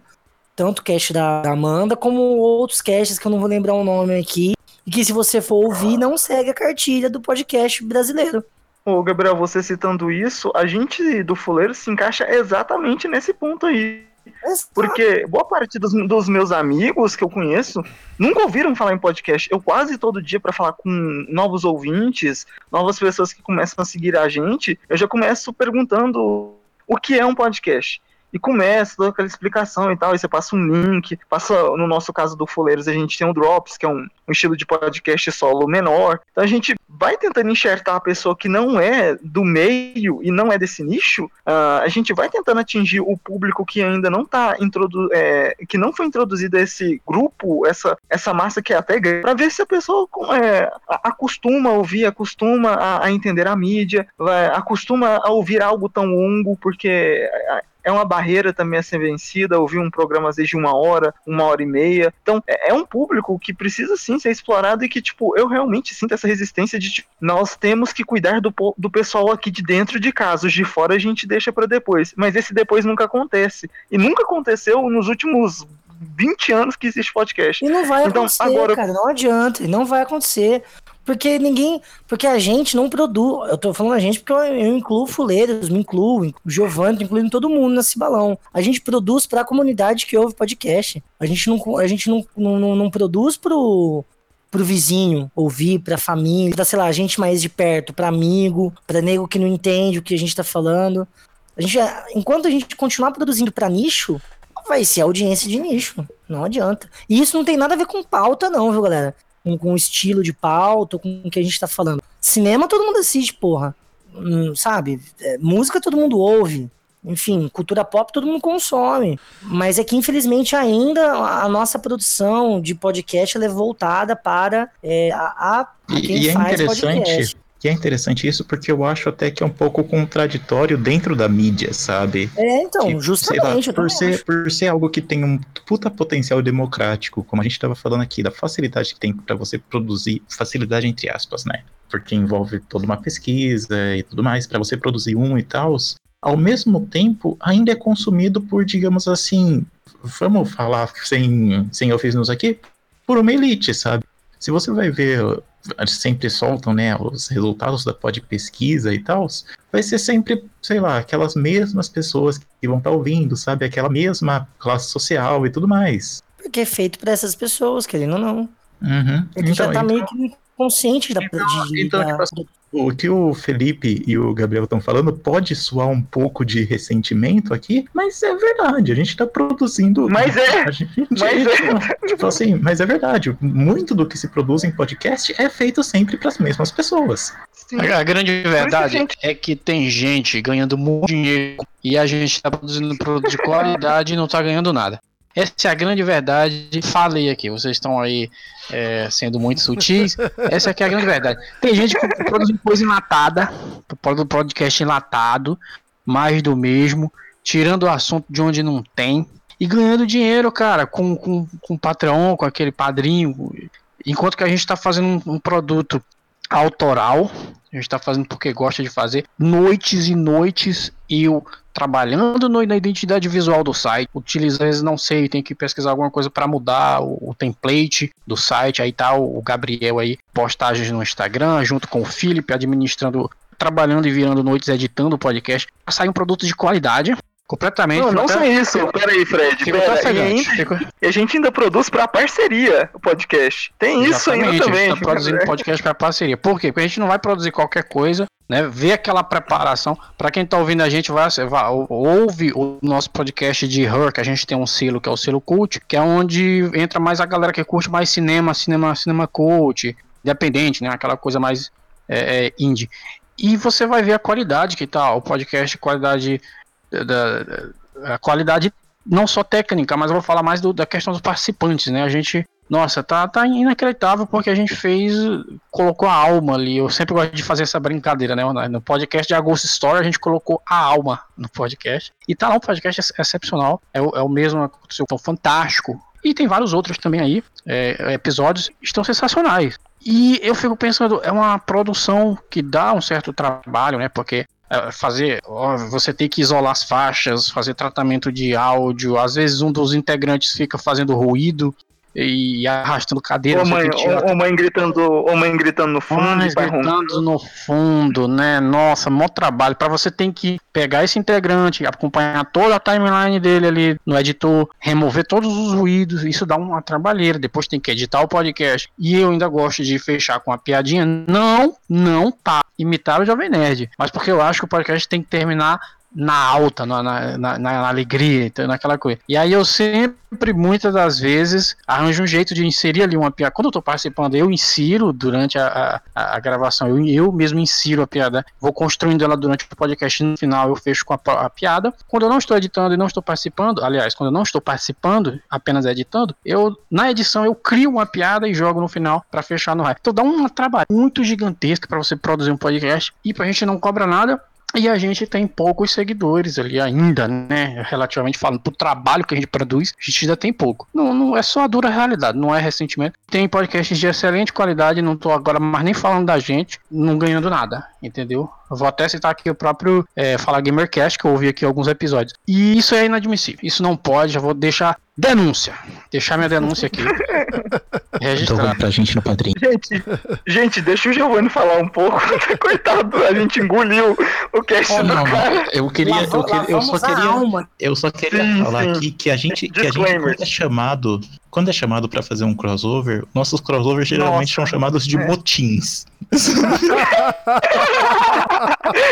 tanto o cast da Amanda como outros casts que eu não vou lembrar o nome aqui, e que se você for ouvir, não segue a cartilha do podcast brasileiro. Ô, Gabriel, você citando isso, a gente do Fuleiro se encaixa exatamente nesse ponto aí. Porque boa parte dos, dos, meus amigos que eu conheço nunca ouviram falar em podcast. Eu quase todo dia, para falar com novos ouvintes, novas pessoas que começam a seguir a gente, eu já começo perguntando o que é um podcast e começa toda aquela explicação e tal, e você passa um link, passa, no nosso caso do Fuleiros, a gente tem o Drops, que é um, um, estilo de podcast solo menor, então a gente vai tentando enxertar a pessoa que não é do meio e não é desse nicho, uh, a gente vai tentando atingir o público que ainda não tá é, que não foi introduzido a esse grupo, essa, essa massa que é até grande, pra ver se a pessoa é, acostuma a ouvir, acostuma a, a entender a mídia, vai, acostuma a ouvir algo tão longo, porque é uma barreira também a ser vencida, ouvir um programa às vezes de uma hora, uma hora e meia. Então, é, é um público que precisa sim ser explorado e que, tipo, eu realmente sinto essa resistência de tipo, nós temos que cuidar do, do pessoal aqui de dentro de casa, os de fora a gente deixa para depois. Mas esse depois nunca acontece. E nunca aconteceu nos últimos 20 anos que existe podcast. E não vai então, acontecer, agora... cara, não adianta, não vai acontecer. Porque ninguém. Porque a gente não produz. Eu tô falando a gente porque eu, eu incluo fuleiros, me incluo, o Giovanni, incluindo todo mundo nesse balão. A gente produz para a comunidade que ouve podcast. A gente não, a gente não, não, não, produz pro, pro vizinho ouvir, pra família, pra, sei lá, gente mais de perto, pra amigo, pra nego que não entende o que a gente tá falando. A gente, enquanto a gente continuar produzindo pra nicho, vai ser audiência de nicho. Não adianta. E isso não tem nada a ver com pauta, não, viu, galera? Com, com o estilo de pauta, com o que a gente tá falando. Cinema todo mundo assiste, porra. Hum, sabe? É, música todo mundo ouve. Enfim, cultura pop todo mundo consome. Mas é que, infelizmente, ainda a nossa produção de podcast é voltada para é, a, a, quem e, e é faz interessante. podcast. E é interessante isso porque eu acho até que é um pouco contraditório dentro da mídia, sabe? É, então, que, justamente. Lá, por, ser, por ser algo que tem um puta potencial democrático, como a gente estava falando aqui, da facilidade que tem para você produzir, facilidade entre aspas, né? Porque envolve toda uma pesquisa e tudo mais, para você produzir um e tal, ao mesmo tempo ainda é consumido por, digamos assim, vamos falar sem, sem eufemismos aqui, por uma elite, sabe? Se você vai ver sempre soltam, né, os resultados da pod pesquisa e tal, vai ser sempre, sei lá, aquelas mesmas pessoas que vão estar tá ouvindo, sabe, aquela mesma classe social e tudo mais. Porque é feito para essas pessoas, querendo ou não. Uhum. Ele então, já tá então, meio que consciente da, então, de, então, da... Tipo assim, o que o Felipe e o Gabriel estão falando pode soar um pouco de ressentimento aqui, mas é verdade, a gente está produzindo. Mas é! Gente, mas é! Tipo assim, mas é verdade. Muito do que se produz em podcast é feito sempre para as mesmas pessoas. Sim. A grande verdade gente... é que tem gente ganhando muito dinheiro e a gente está produzindo produto de qualidade e não está ganhando nada. Essa é a grande verdade. Falei aqui, vocês estão aí é, sendo muito sutis. Essa aqui é a grande verdade. Tem gente que produz coisa enlatada, podcast enlatado, mais do mesmo, tirando o assunto de onde não tem e ganhando dinheiro, cara, com, com, com o Patreon, com aquele padrinho. Enquanto que a gente está fazendo um, um produto autoral, a gente está fazendo porque gosta de fazer, noites e noites eu trabalhando no, na identidade visual do site, utiliza, às vezes não sei, tem que pesquisar alguma coisa para mudar o, o, template do site, aí tá o, o Gabriel aí, postagens no Instagram, junto com o Felipe, administrando, trabalhando e virando noites, editando o podcast, sai um produto de qualidade, Completamente. Não, não só isso. Peraí, Fred. Pera, e, ainda, e a gente ainda produz para parceria o podcast. Tem Exatamente, isso ainda também. A gente tá produzindo podcast para parceria. Por quê? Porque a gente não vai produzir qualquer coisa, né? Ver aquela preparação. Para quem tá ouvindo a gente, vai, vai ouve o nosso podcast de Her, que a gente tem um selo que é o selo cult, que é onde entra mais a galera que curte mais cinema, cinema, cinema cult, independente, né? Aquela coisa mais é, é, indie. E você vai ver a qualidade que tá, o podcast, qualidade da, da qualidade não só técnica, mas eu vou falar mais do, da questão dos participantes, né? A gente, nossa, tá, tá inacreditável porque a gente fez, colocou a alma ali. Eu sempre gosto de fazer essa brincadeira, né? No podcast de Agosto Story, a gente colocou a alma no podcast. E tá lá um podcast excepcional. É o, é o mesmo, aconteceu tão fantástico. E tem vários outros também aí, é, episódios, estão sensacionais. E eu fico pensando, é uma produção que dá um certo trabalho, né? Porque é, fazer, você tem que isolar as faixas, fazer tratamento de áudio, às vezes um dos integrantes fica fazendo ruído, e arrastando cadeira. Ou mãe, ou, mãe gritando, ou mãe gritando no fundo, e gritando no fundo, né? Nossa, mó trabalho. Pra você tem que pegar esse integrante, acompanhar toda a timeline dele ali no editor, remover todos os ruídos. Isso dá uma trabalheira. Depois tem que editar o podcast. E eu ainda gosto de fechar com uma piadinha. Não, não tá. Imitar o Jovem Nerd. Mas porque eu acho que o podcast tem que terminar na alta, na, na, na, na alegria, então, naquela coisa. E aí eu sempre, muitas das vezes, arranjo um jeito de inserir ali uma piada. Quando eu tô participando, eu insiro durante a, a, a gravação, eu, eu mesmo insiro a piada, vou construindo ela durante o podcast, no final eu fecho com a, a piada. Quando eu não estou editando e não estou participando, aliás, quando eu não estou participando, apenas editando, eu, na edição, eu crio uma piada e jogo no final para fechar no raio. Então dá um trabalho muito gigantesco para você produzir um podcast e pra gente não cobra nada, e a gente tem poucos seguidores ali ainda, né? Relativamente falando, pro trabalho que a gente produz, a gente ainda tem pouco. Não, não é só a dura realidade, não é ressentimento. Tem podcasts de excelente qualidade, não tô agora mais nem falando da gente, não ganhando nada, entendeu? Eu vou até citar aqui o próprio é, Fala Gamercast, que eu ouvi aqui alguns episódios. E isso é inadmissível. Isso não pode, já vou deixar denúncia. Deixar minha denúncia aqui. [laughs] Então Registrar. pra gente no padrinho. Gente, gente, deixa o Giovanni falar um pouco. [laughs] Coitado, a gente engoliu o cast Oh, do não, cara. não. Eu queria, eu, queria, eu só queria, alma. eu só queria Sim, falar sim. aqui que a gente, que a gente é chamado, quando é chamado para fazer um crossover, nossos crossovers geralmente Nossa, são chamados de é. motins.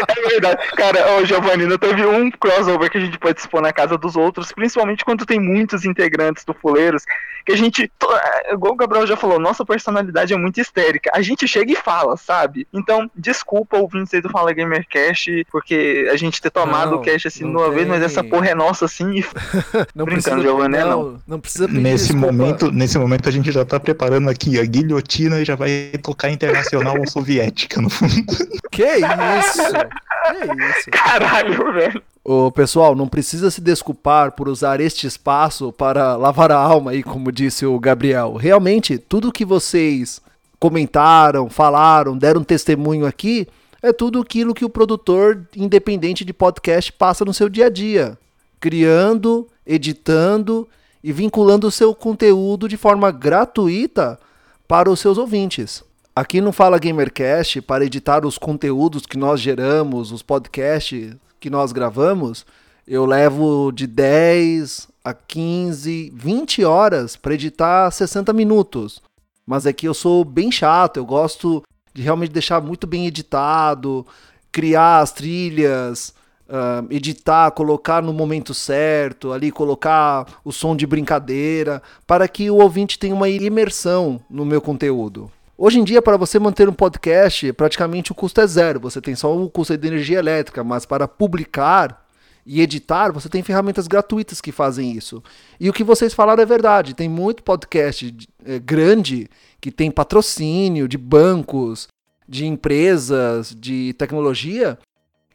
É verdade. Cara, ô Giovanni, não teve um crossover que a gente participou na casa dos outros, principalmente quando tem muitos integrantes do Fuleiros, que a gente, é, igual o Gabriel já falou, nossa personalidade é muito histérica. A gente chega e fala, sabe? Então, desculpa ouvintes do Fala Gamercast, porque a gente ter tomado Não, o cast assim de uma vez, mas essa porra é nossa assim. E... [laughs] Não Brincando, precisa, Giovanni, não, não. não precisa pedir Nesse desculpa. Momento, nesse momento a gente já tá preparando aqui a guilhotina e já vai tocar internacional ou soviética no fundo. [laughs] Que isso? Que isso? Caralho, velho. Ô, pessoal, não precisa se desculpar por usar este espaço para lavar a alma aí, como disse o Gabriel. Realmente, tudo que vocês comentaram, falaram, deram testemunho aqui, é tudo aquilo que o produtor independente de podcast passa no seu dia a dia, criando, editando e vinculando o seu conteúdo de forma gratuita para os seus ouvintes. Aqui no Fala Gamercast, para editar os conteúdos que nós geramos, os podcasts que nós gravamos, eu levo de 10 a 15, 20 horas para editar 60 minutos. Mas é que eu sou bem chato, eu gosto de realmente deixar muito bem editado, criar as trilhas, ah, editar, colocar no momento certo, ali colocar o som de brincadeira, para que o ouvinte tenha uma imersão no meu conteúdo. Hoje em dia, para você manter um podcast, praticamente o custo é zero. Você tem só o custo de energia elétrica, mas para publicar e editar, você tem ferramentas gratuitas que fazem isso. E o que vocês falaram é verdade. Tem muito podcast eh, grande que tem patrocínio de bancos, de empresas, de tecnologia,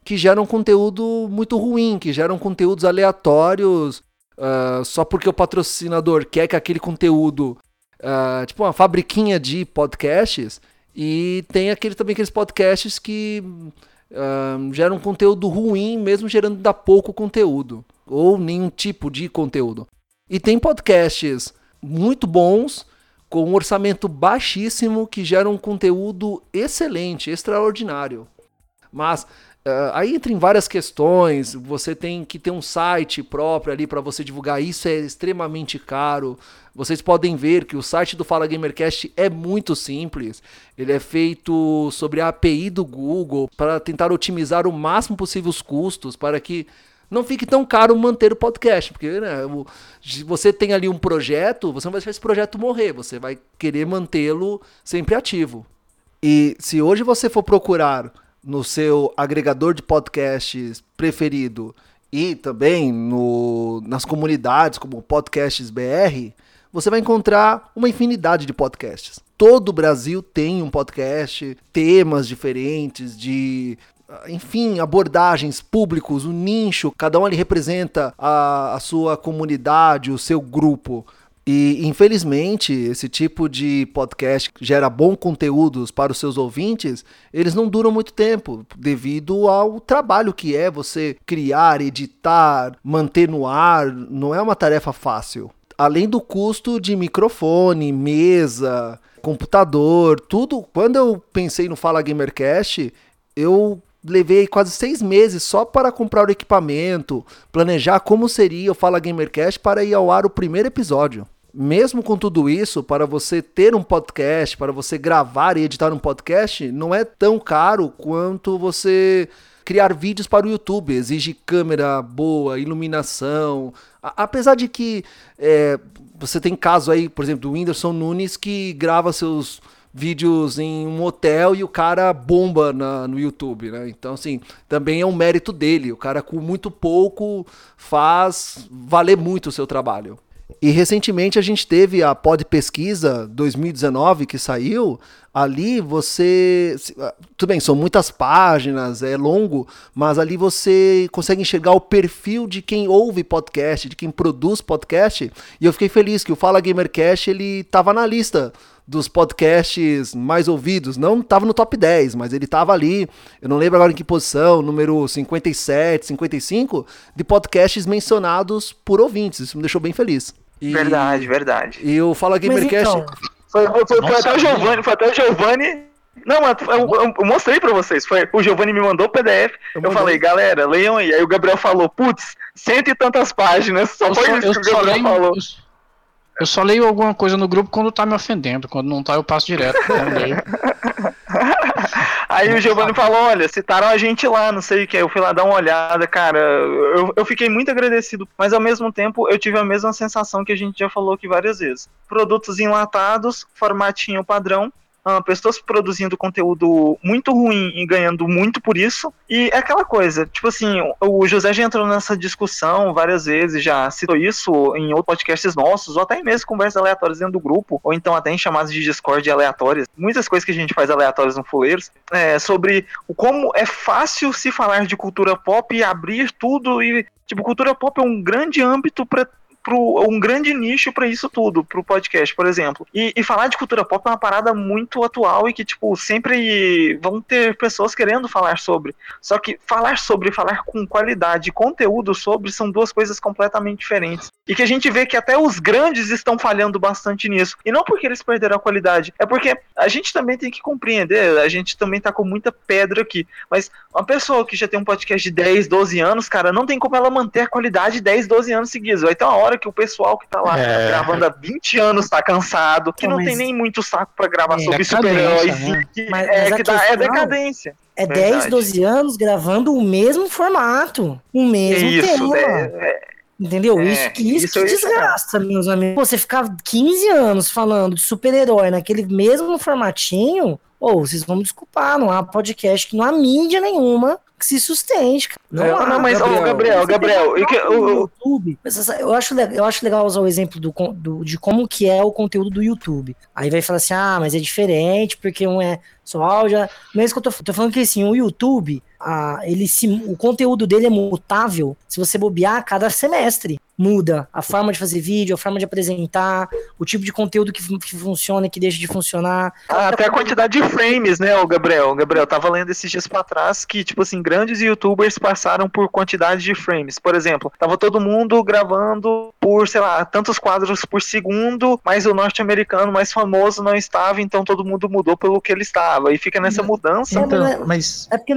que geram conteúdo muito ruim, que geram conteúdos aleatórios ah, só porque o patrocinador quer que aquele conteúdo ah, tipo uma fabriquinha de podcasts e tem aquele também aqueles podcasts que ah, geram conteúdo ruim mesmo gerando da pouco conteúdo ou nenhum tipo de conteúdo. E tem podcasts muito bons com um orçamento baixíssimo que geram conteúdo excelente extraordinário. Mas ah, aí entra em várias questões. Você tem que ter um site próprio ali para você divulgar. Isso é extremamente caro. Vocês podem ver que o site do Fala Gamercast é muito simples. Ele é feito sobre a API do Google para tentar otimizar o máximo possível os custos para que não fique tão caro manter o podcast, porque né, você tem ali um projeto, você não vai deixar esse projeto morrer, você vai querer mantê-lo sempre ativo. E se hoje você for procurar no seu agregador de podcasts preferido e também no, nas comunidades como Podcasts BR, você vai encontrar uma infinidade de podcasts. Todo o Brasil tem um podcast, temas diferentes, de enfim, abordagens, públicos, um nicho, cada um ali representa a, a sua comunidade, o seu grupo. E infelizmente, esse tipo de podcast que gera bons conteúdos para os seus ouvintes, eles não duram muito tempo, devido ao trabalho que é você criar, editar, manter no ar, não é uma tarefa fácil. além do custo de microfone, mesa, computador, tudo. Quando eu pensei no Fala Gamercast, eu levei quase seis meses só para comprar o equipamento, planejar como seria o Fala Gamercast para ir ao ar o primeiro episódio. Mesmo com tudo isso, para você ter um podcast, para você gravar e editar um podcast, não é tão caro quanto você criar vídeos para o YouTube. Exige câmera boa, iluminação. A apesar de que é, você tem caso aí, por exemplo, do Whindersson Nunes que grava seus vídeos em um hotel e o cara bomba na, no YouTube, né? Então, assim, também é um mérito dele. O cara com muito pouco faz valer muito o seu trabalho. E recentemente a gente teve a Pod Pesquisa 2019 que saiu. Ali você. Ah, tudo bem, são muitas páginas, é longo, mas ali você consegue enxergar o perfil de quem ouve podcast, de quem produz podcast. E eu fiquei feliz que o Fala Gamercast ele estava na lista dos podcasts mais ouvidos. Não estava no top 10, mas ele estava ali. Eu não lembro agora em que posição, número 57, 55, de podcasts mencionados por ouvintes. Isso me deixou bem feliz. E, verdade, verdade. E o Fala Gamercast. Então, foi, foi, foi, foi até o Giovanni, foi até o Giovanni. Não, eu, eu, eu, mostrei pra vocês. Foi, o Giovanni me mandou o PDF. Eu, eu falei, galera, leiam aí. Aí o Gabriel falou, putz, cento e tantas páginas. Só eu foi só, isso que o Gabriel leio, falou. Eu só leio alguma coisa no grupo quando tá me ofendendo. Quando não tá, eu passo direto. [laughs] Aí o Giovanni falou: olha, citaram a gente lá, não sei o que. Eu fui lá dar uma olhada, cara. Eu, eu fiquei muito agradecido, mas ao mesmo tempo eu tive a mesma sensação que a gente já falou aqui várias vezes. Produtos enlatados, formatinho padrão, uh, pessoas produzindo conteúdo muito ruim e ganhando muito por isso. E é aquela coisa, tipo assim, o José já entrou nessa discussão várias vezes, já citou isso em outros podcasts nossos, ou até mesmo conversas aleatórias dentro do grupo, ou então até em chamadas de Discord aleatórias. Muitas coisas que a gente faz aleatórias no Fuleiros, é, sobre o como é fácil se falar de cultura pop e abrir tudo e Tipo, cultura pop é um grande âmbito para pro, um grande nicho para isso tudo, pro podcast, por exemplo. E, e, falar de cultura pop é uma parada muito atual e que, tipo, sempre vão ter pessoas querendo falar sobre. Só que falar sobre, falar com qualidade, conteúdo sobre, são duas coisas completamente diferentes. E que a gente vê que até os grandes estão falhando bastante nisso. E não porque eles perderam a qualidade, é porque a gente também tem que compreender, a gente também tá com muita pedra aqui. Mas uma pessoa que já tem um podcast de 10, 12 anos, cara, não tem como ela manter a qualidade 10, 12 anos seguidos. Vai ter uma hora hora que o pessoal que tá lá é. gravando há 20 anos tá cansado, que não, não tem nem muito saco para gravar é sobre super-heróis, né? que, mas, é, mas que dá, é decadência. É Verdade. 10, 12 anos gravando o mesmo formato, o mesmo isso, tema. É, é, Entendeu? É, isso que isso, isso que desgasta, meus amigos. Você ficar 15 anos falando de super-herói naquele mesmo formatinho, ou vocês vão me desculpar, não há podcast que não há mídia nenhuma que se sustente. Não, é, há, não mas, Gabriel, oh, Gabriel, Gabriel, eu, YouTube, eu, acho, eu acho legal usar o exemplo do, do, de como que é o conteúdo do YouTube. Aí vai falar assim, ah, mas é diferente, porque um é só áudio. Não é isso que eu tô, tô falando que assim, o YouTube, ah, ele se, o conteúdo dele é mutável se você bobear a cada semestre muda a forma de fazer vídeo, a forma de apresentar, o tipo de conteúdo que, que funciona e que deixa de funcionar. Ah, até a quantidade de frames, né, o Gabriel? O Gabriel, tava lendo esses dias para trás que, tipo assim, grandes youtubers passaram por quantidade de frames. Por exemplo, tava todo mundo gravando por, sei lá, tantos quadros por segundo, mas o norte-americano mais famoso não estava, então todo mundo mudou pelo que ele estava. E fica nessa mudança. Então, é, mas... É porque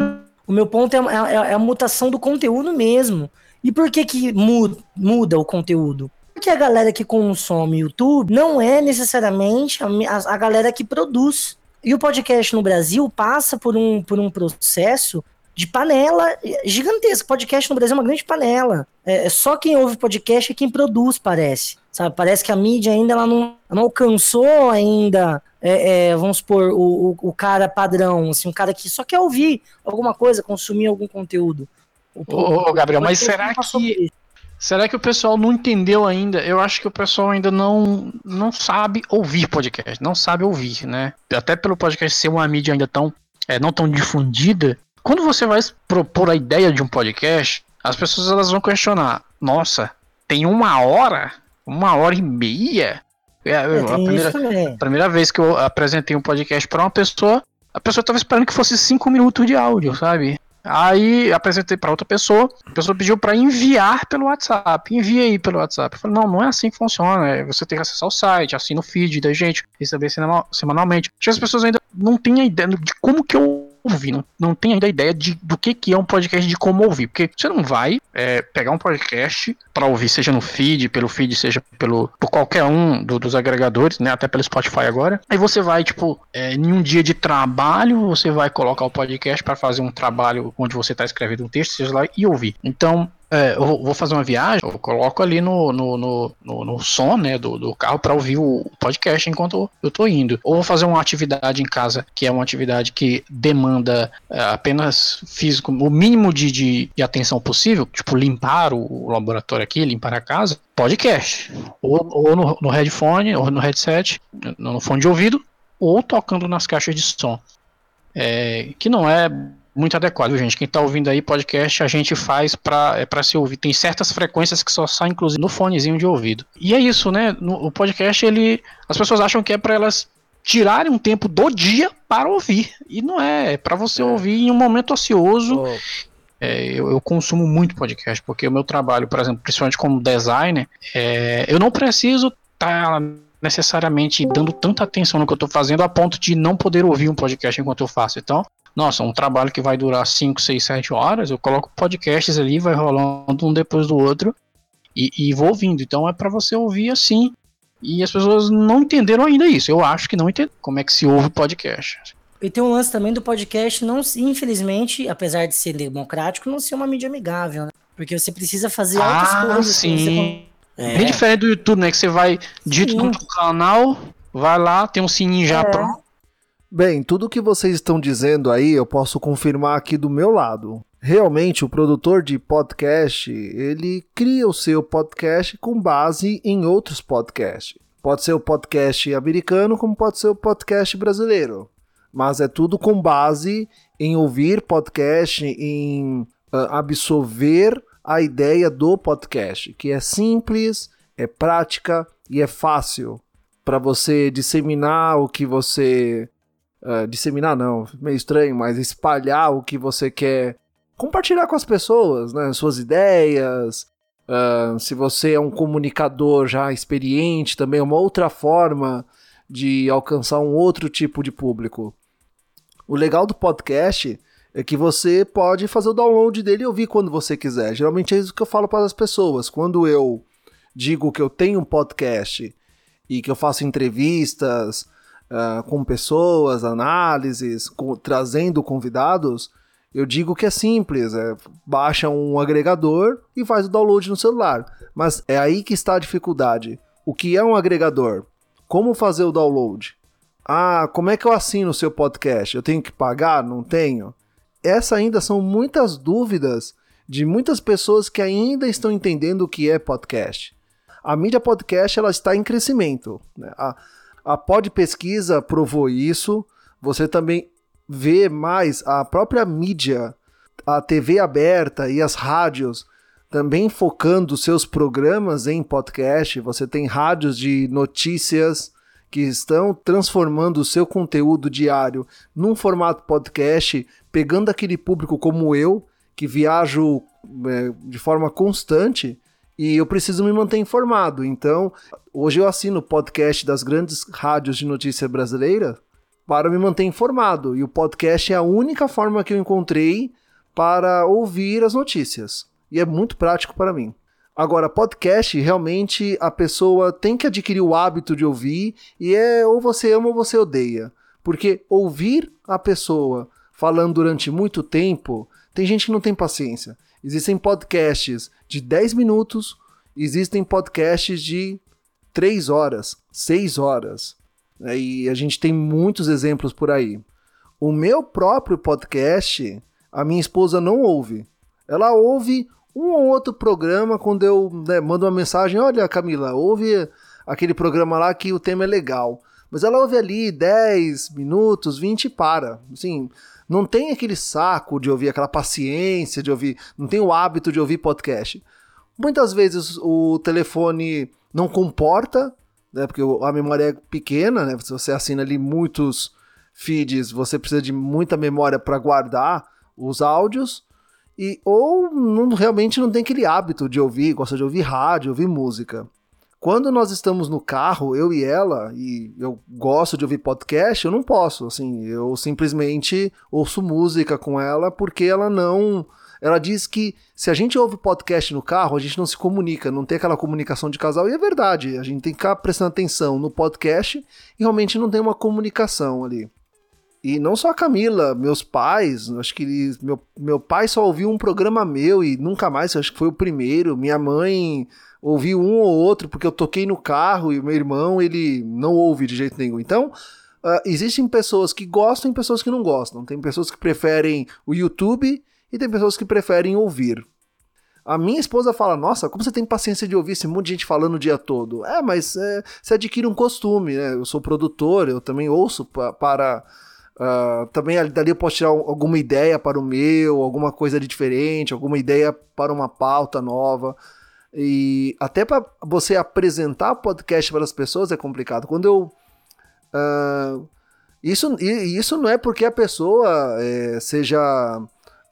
o meu ponto é, é, é a mutação do conteúdo mesmo. E por que que muda, muda o conteúdo? Porque a galera que consome YouTube não é necessariamente a, a, a galera que produz. E o podcast no Brasil passa por um, por um processo de panela gigantesca. Podcast no Brasil é uma grande panela. É, é, só quem ouve podcast é quem produz, parece. Sabe? Parece que a mídia ainda ela não, não alcançou ainda, é, é, vamos supor, o, o, o, cara padrão, assim, um cara que só quer ouvir alguma coisa, consumir algum conteúdo. Ô, Gabriel, mas será que. Será que o pessoal não entendeu ainda? Eu acho que o pessoal ainda não, não sabe ouvir podcast, não sabe ouvir, né? Até pelo podcast ser uma mídia ainda tão é, não tão difundida. Quando você vai propor a ideia de um podcast, as pessoas elas vão questionar: Nossa, tem uma hora, uma hora e meia. É, é, a, primeira, a primeira vez que eu apresentei um podcast para uma pessoa, a pessoa estava esperando que fosse cinco minutos de áudio, sabe? Aí apresentei para outra pessoa, a pessoa pediu para enviar pelo WhatsApp. Envia aí pelo WhatsApp. Eu falei, não, não é assim que funciona. É, você tem que acessar o site, assina o feed da gente, receber semanalmente. Acho que as pessoas ainda não têm a ideia de como que eu ouvir, não, não tem ainda ideia de, do que, que é um podcast, de como ouvir. Porque você não vai é, pegar um podcast para ouvir, seja no feed, pelo feed, seja pelo, por qualquer um do, dos agregadores, né? Até pelo Spotify agora. Aí você vai, tipo, é, em um dia de trabalho, você vai colocar o podcast para fazer um trabalho onde você está escrevendo um texto, seja lá, e ouvir. Então, é, eu vou fazer uma viagem, eu coloco ali no, no, no, no, no som né, do, do carro para ouvir o podcast enquanto eu tô indo. Ou vou fazer uma atividade em casa, que é uma atividade que demanda é, apenas físico, o mínimo de, de, de, atenção possível, tipo limpar o, laboratório aqui, limpar a casa, podcast. Ou, ou no, no headphone, ou no headset, no fone de ouvido, ou tocando nas caixas de som. É, que não é muito adequado, gente. Quem tá ouvindo aí podcast, a gente faz para é para se ouvir. Tem certas frequências que só saem inclusive no fonezinho de ouvido. E é isso, né? No, o podcast ele as pessoas acham que é para elas tirarem um tempo do dia para ouvir. E não é, é para você é. ouvir em um momento ocioso. Oh. É, eu, eu, consumo muito podcast, porque o meu trabalho, por exemplo, principalmente como designer, é, eu não preciso estar tá necessariamente dando tanta atenção no que eu estou fazendo a ponto de não poder ouvir um podcast enquanto eu faço. Então, nossa, um trabalho que vai durar 5, 6, 7 horas, eu coloco podcasts ali, vai rolando um depois do outro e, e vou ouvindo. Então é para você ouvir assim. E as pessoas não entenderam ainda isso. Eu acho que não entenderam como é que se ouve podcast. E tem um lance também do podcast, não, infelizmente, apesar de ser democrático, não ser uma mídia amigável, né? Porque você precisa fazer ah, altas coisas. Sim. Você... É. Bem diferente do YouTube, né? Que você vai, dito no canal, vai lá, tem um sininho já é. pronto. Bem, tudo que vocês estão dizendo aí eu posso confirmar aqui do meu lado. Realmente, o produtor de podcast, ele cria o seu podcast com base em outros podcasts. Pode ser o podcast americano, como pode ser o podcast brasileiro. Mas é tudo com base em ouvir podcast, em uh, absorver a ideia do podcast, que é simples, é prática e é fácil para você disseminar o que você uh, disseminar não, meio estranho, mas espalhar o que você quer compartilhar com as pessoas, né? Suas ideias. Uh, se você é um comunicador já experiente, também é uma outra forma de alcançar um outro tipo de público. O legal do podcast é que você pode fazer o download dele e ouvir quando você quiser. Geralmente é isso que eu falo para as pessoas. Quando eu digo que eu tenho um podcast e que eu faço entrevistas, uh, com pessoas, análises, com, trazendo convidados, eu digo que é simples, é, baixa um agregador e faz o download no celular. Mas é aí que está a dificuldade. O que é um agregador? Como fazer o download? Ah, como é que eu assino o seu podcast? Eu tenho que pagar? Não tenho? Essas ainda são muitas dúvidas de muitas pessoas que ainda estão entendendo o que é podcast. A mídia podcast ela está em crescimento. Né? A, a Pod Pesquisa provou isso. Você também vê mais a própria mídia, a TV aberta e as rádios também focando seus programas em podcast. Você tem rádios de notícias que estão transformando o seu conteúdo diário num formato podcast, pegando aquele público como eu, que viajo é, de forma constante e eu preciso me manter informado. Então, hoje eu assino o podcast das grandes rádios de notícia brasileira para me manter informado. E o podcast é a única forma que eu encontrei para ouvir as notícias. E é muito prático para mim. Agora, podcast, realmente a pessoa tem que adquirir o hábito de ouvir e é ou você ama ou você odeia. Porque ouvir a pessoa falando durante muito tempo, tem gente que não tem paciência. Existem podcasts de 10 minutos, existem podcasts de 3 horas, 6 horas. Né? E a gente tem muitos exemplos por aí. O meu próprio podcast, a minha esposa não ouve. Ela ouve um ou outro programa quando eu né, mando uma mensagem: Olha, Camila, ouve aquele programa lá que o tema é legal. Mas ela ouve ali 10 minutos, 20 e para. Assim, não tem aquele saco de ouvir, aquela paciência de ouvir, não tem o hábito de ouvir podcast. Muitas vezes o telefone não comporta, né, porque a memória é pequena, né, se você assina ali muitos feeds, você precisa de muita memória para guardar os áudios, e ou não, realmente não tem aquele hábito de ouvir, gosta de ouvir rádio, ouvir música. Quando nós estamos no carro, eu e ela, e eu gosto de ouvir podcast, eu não posso, assim, eu simplesmente ouço música com ela porque ela não. Ela diz que se a gente ouve podcast no carro, a gente não se comunica, não tem aquela comunicação de casal, e é verdade, a gente tem que ficar prestando atenção no podcast e realmente não tem uma comunicação ali. E não só a Camila, meus pais, acho que eles, meu, meu pai só ouviu um programa meu e nunca mais, acho que foi o primeiro. Minha mãe ouvi um ou outro, porque eu toquei no carro e o meu irmão, ele não ouve de jeito nenhum. Então, uh, existem pessoas que gostam e pessoas que não gostam. Tem pessoas que preferem o YouTube e tem pessoas que preferem ouvir. A minha esposa fala: Nossa, como você tem paciência de ouvir esse monte de gente falando o dia todo? É, mas é, você adquire um costume, né? Eu sou produtor, eu também ouço para. Uh, também dali eu posso tirar alguma ideia para o meu, alguma coisa de diferente, alguma ideia para uma pauta nova. E até para você apresentar podcast para as pessoas é complicado. Quando eu. Uh, isso, isso não é porque a pessoa é, seja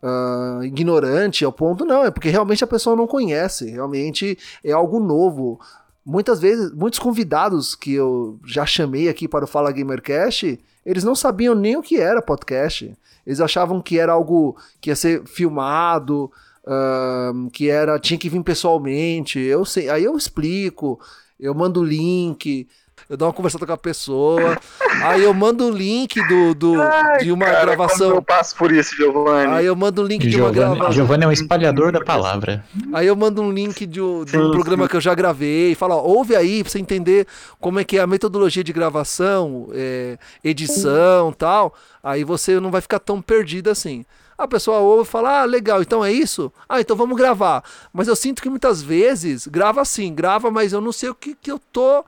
uh, ignorante ao ponto, não. É porque realmente a pessoa não conhece. Realmente é algo novo. Muitas vezes, muitos convidados que eu já chamei aqui para o Fala Gamercast, eles não sabiam nem o que era podcast. Eles achavam que era algo que ia ser filmado, uh, que era tinha que vir pessoalmente. Eu sei, aí eu explico, eu mando o link, eu dou uma conversada com a pessoa, [laughs] aí eu mando o link do, do Ai, de uma cara, gravação. eu passo por isso, Giovanni. Aí eu mando o link de uma gravação. Giovanni é um espalhador da palavra. Aí eu mando um link de, um, de um programa que eu já gravei, fala, ó, ouve aí pra você entender como é que é a metodologia de gravação, é, edição tal. Aí você não vai ficar tão perdido assim. A pessoa ouve e fala: Ah, legal, então é isso? Ah, então vamos gravar. Mas eu sinto que muitas vezes grava assim, grava, mas eu não sei o que, que eu tô. O,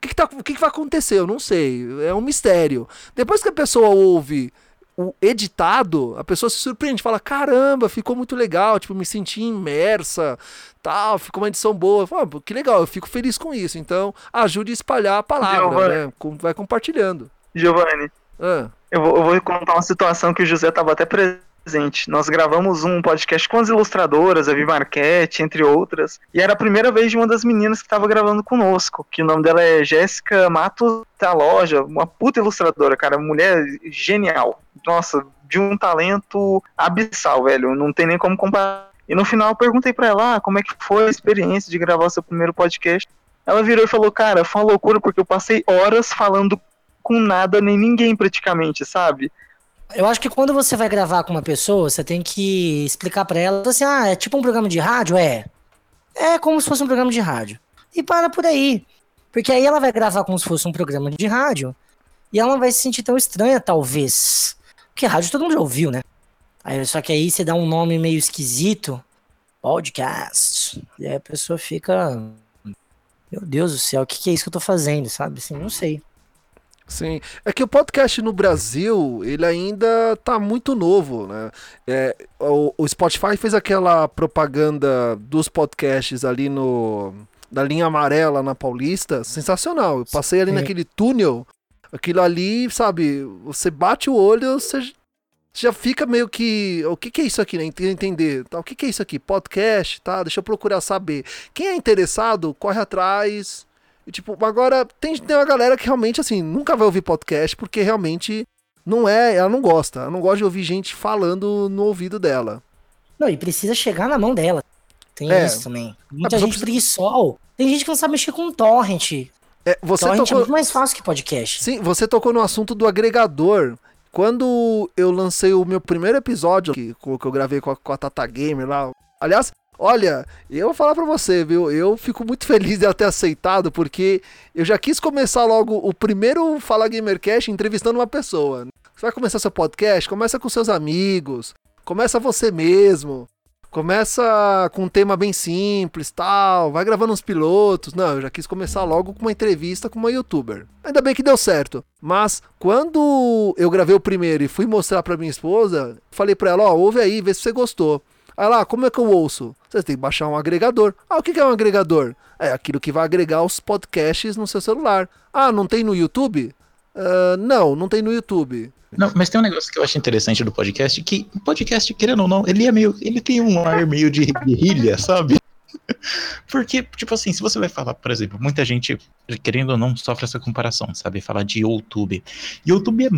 que, que, tá, o que, que vai acontecer? Eu não sei. É um mistério. Depois que a pessoa ouve o editado, a pessoa se surpreende, fala: caramba, ficou muito legal, tipo, me senti imersa, tal, ficou uma edição boa. Fala, que legal, eu fico feliz com isso. Então, ajude a espalhar a palavra, Giovani. né? Vai compartilhando. Giovanni, ah. eu, eu vou contar uma situação que o José estava até presente presente. Nós gravamos um podcast com as ilustradoras, a Vimarquete, entre outras, e era a primeira vez de uma das meninas que estava gravando conosco, que o nome dela é Jéssica Matos da Loja, uma puta ilustradora, cara, mulher genial. Nossa, de um talento abissal, velho, não tem nem como comparar. E no final eu perguntei para ela ah, como é que foi a experiência de gravar o seu primeiro podcast. Ela virou e falou, cara, foi uma loucura porque eu passei horas falando com nada nem ninguém praticamente, sabe? Eu acho que quando você vai gravar com uma pessoa, você tem que explicar para ela assim: ah, é tipo um programa de rádio? É. É como se fosse um programa de rádio. E para por aí. Porque aí ela vai gravar como se fosse um programa de rádio e ela não vai se sentir tão estranha, talvez. Porque rádio todo mundo já ouviu, né? Aí, só que aí você dá um nome meio esquisito, podcast. E aí a pessoa fica. Meu Deus do céu, o que, que é isso que eu tô fazendo, sabe? Assim, não sei. Sim, é que o podcast no Brasil, ele ainda tá muito novo, né? É, o, o Spotify fez aquela propaganda dos podcasts ali no da linha amarela na Paulista, sensacional. Eu passei ali naquele túnel, aquilo ali, sabe, você bate o olho, você já fica meio que. O que, que é isso aqui, né? Entender. Tá? O que, que é isso aqui? Podcast, tá? Deixa eu procurar saber. Quem é interessado, corre atrás e, tipo, agora tem, tem uma galera que realmente, assim, nunca vai ouvir podcast porque realmente não é, ela não gosta. Ela não gosta de ouvir gente falando no ouvido dela. Não, e precisa chegar na mão dela. Tem é. isso também. Muita gente precisa... preguiçosa. Tem gente que não sabe mexer com torrent. É, você torrent é tocou... é muito mais fácil que podcast. Sim, você tocou no assunto do agregador. Quando eu lancei o meu primeiro episódio, que, que eu gravei com a, com a Tata Gamer lá. Aliás, Olha, eu vou falar para você, viu? Eu fico muito feliz de ela ter aceitado, porque eu já quis começar logo o primeiro Fala Gamercast entrevistando uma pessoa. Você vai começar seu podcast? Começa com seus amigos, começa você mesmo, começa com um tema bem simples, tal, vai gravando uns pilotos. Não, eu já quis começar logo com uma entrevista com uma youtuber. Ainda bem que deu certo. Mas quando eu gravei o primeiro e fui mostrar para minha esposa, falei para ela, ó, ouve aí, vê se você gostou. Aí lá, como é que eu ouço? Você tem que baixar um agregador. Ah, o que é um agregador? É aquilo que vai agregar os podcasts no seu celular. Ah, não tem no YouTube? Uh, não, não tem no YouTube. Não, mas tem um negócio que eu acho interessante do podcast, que o podcast, querendo ou não, ele é meio. Ele tem um ar meio de guerrilha, sabe? [laughs] Porque, tipo assim, se você vai falar, por exemplo, muita gente, querendo ou não, sofre essa comparação, sabe? Falar de YouTube. YouTube é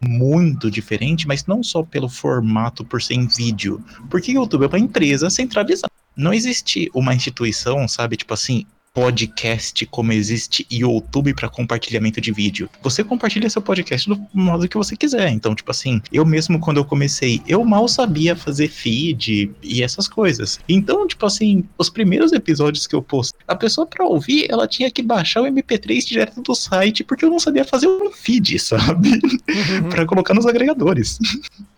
muito diferente, mas não só pelo formato por ser em vídeo. Porque YouTube é uma empresa centralizada. Não existe uma instituição, sabe? Tipo assim, podcast como existe YouTube para compartilhamento de vídeo. Você compartilha seu podcast do modo que você quiser. Então, tipo assim, eu mesmo quando eu comecei, eu mal sabia fazer feed e essas coisas. Então, tipo assim, os primeiros episódios que eu posto, a pessoa para ouvir, ela tinha que baixar o MP3 direto do site porque eu não sabia fazer um feed, [laughs] sabe? Uhum. para colocar nos agregadores.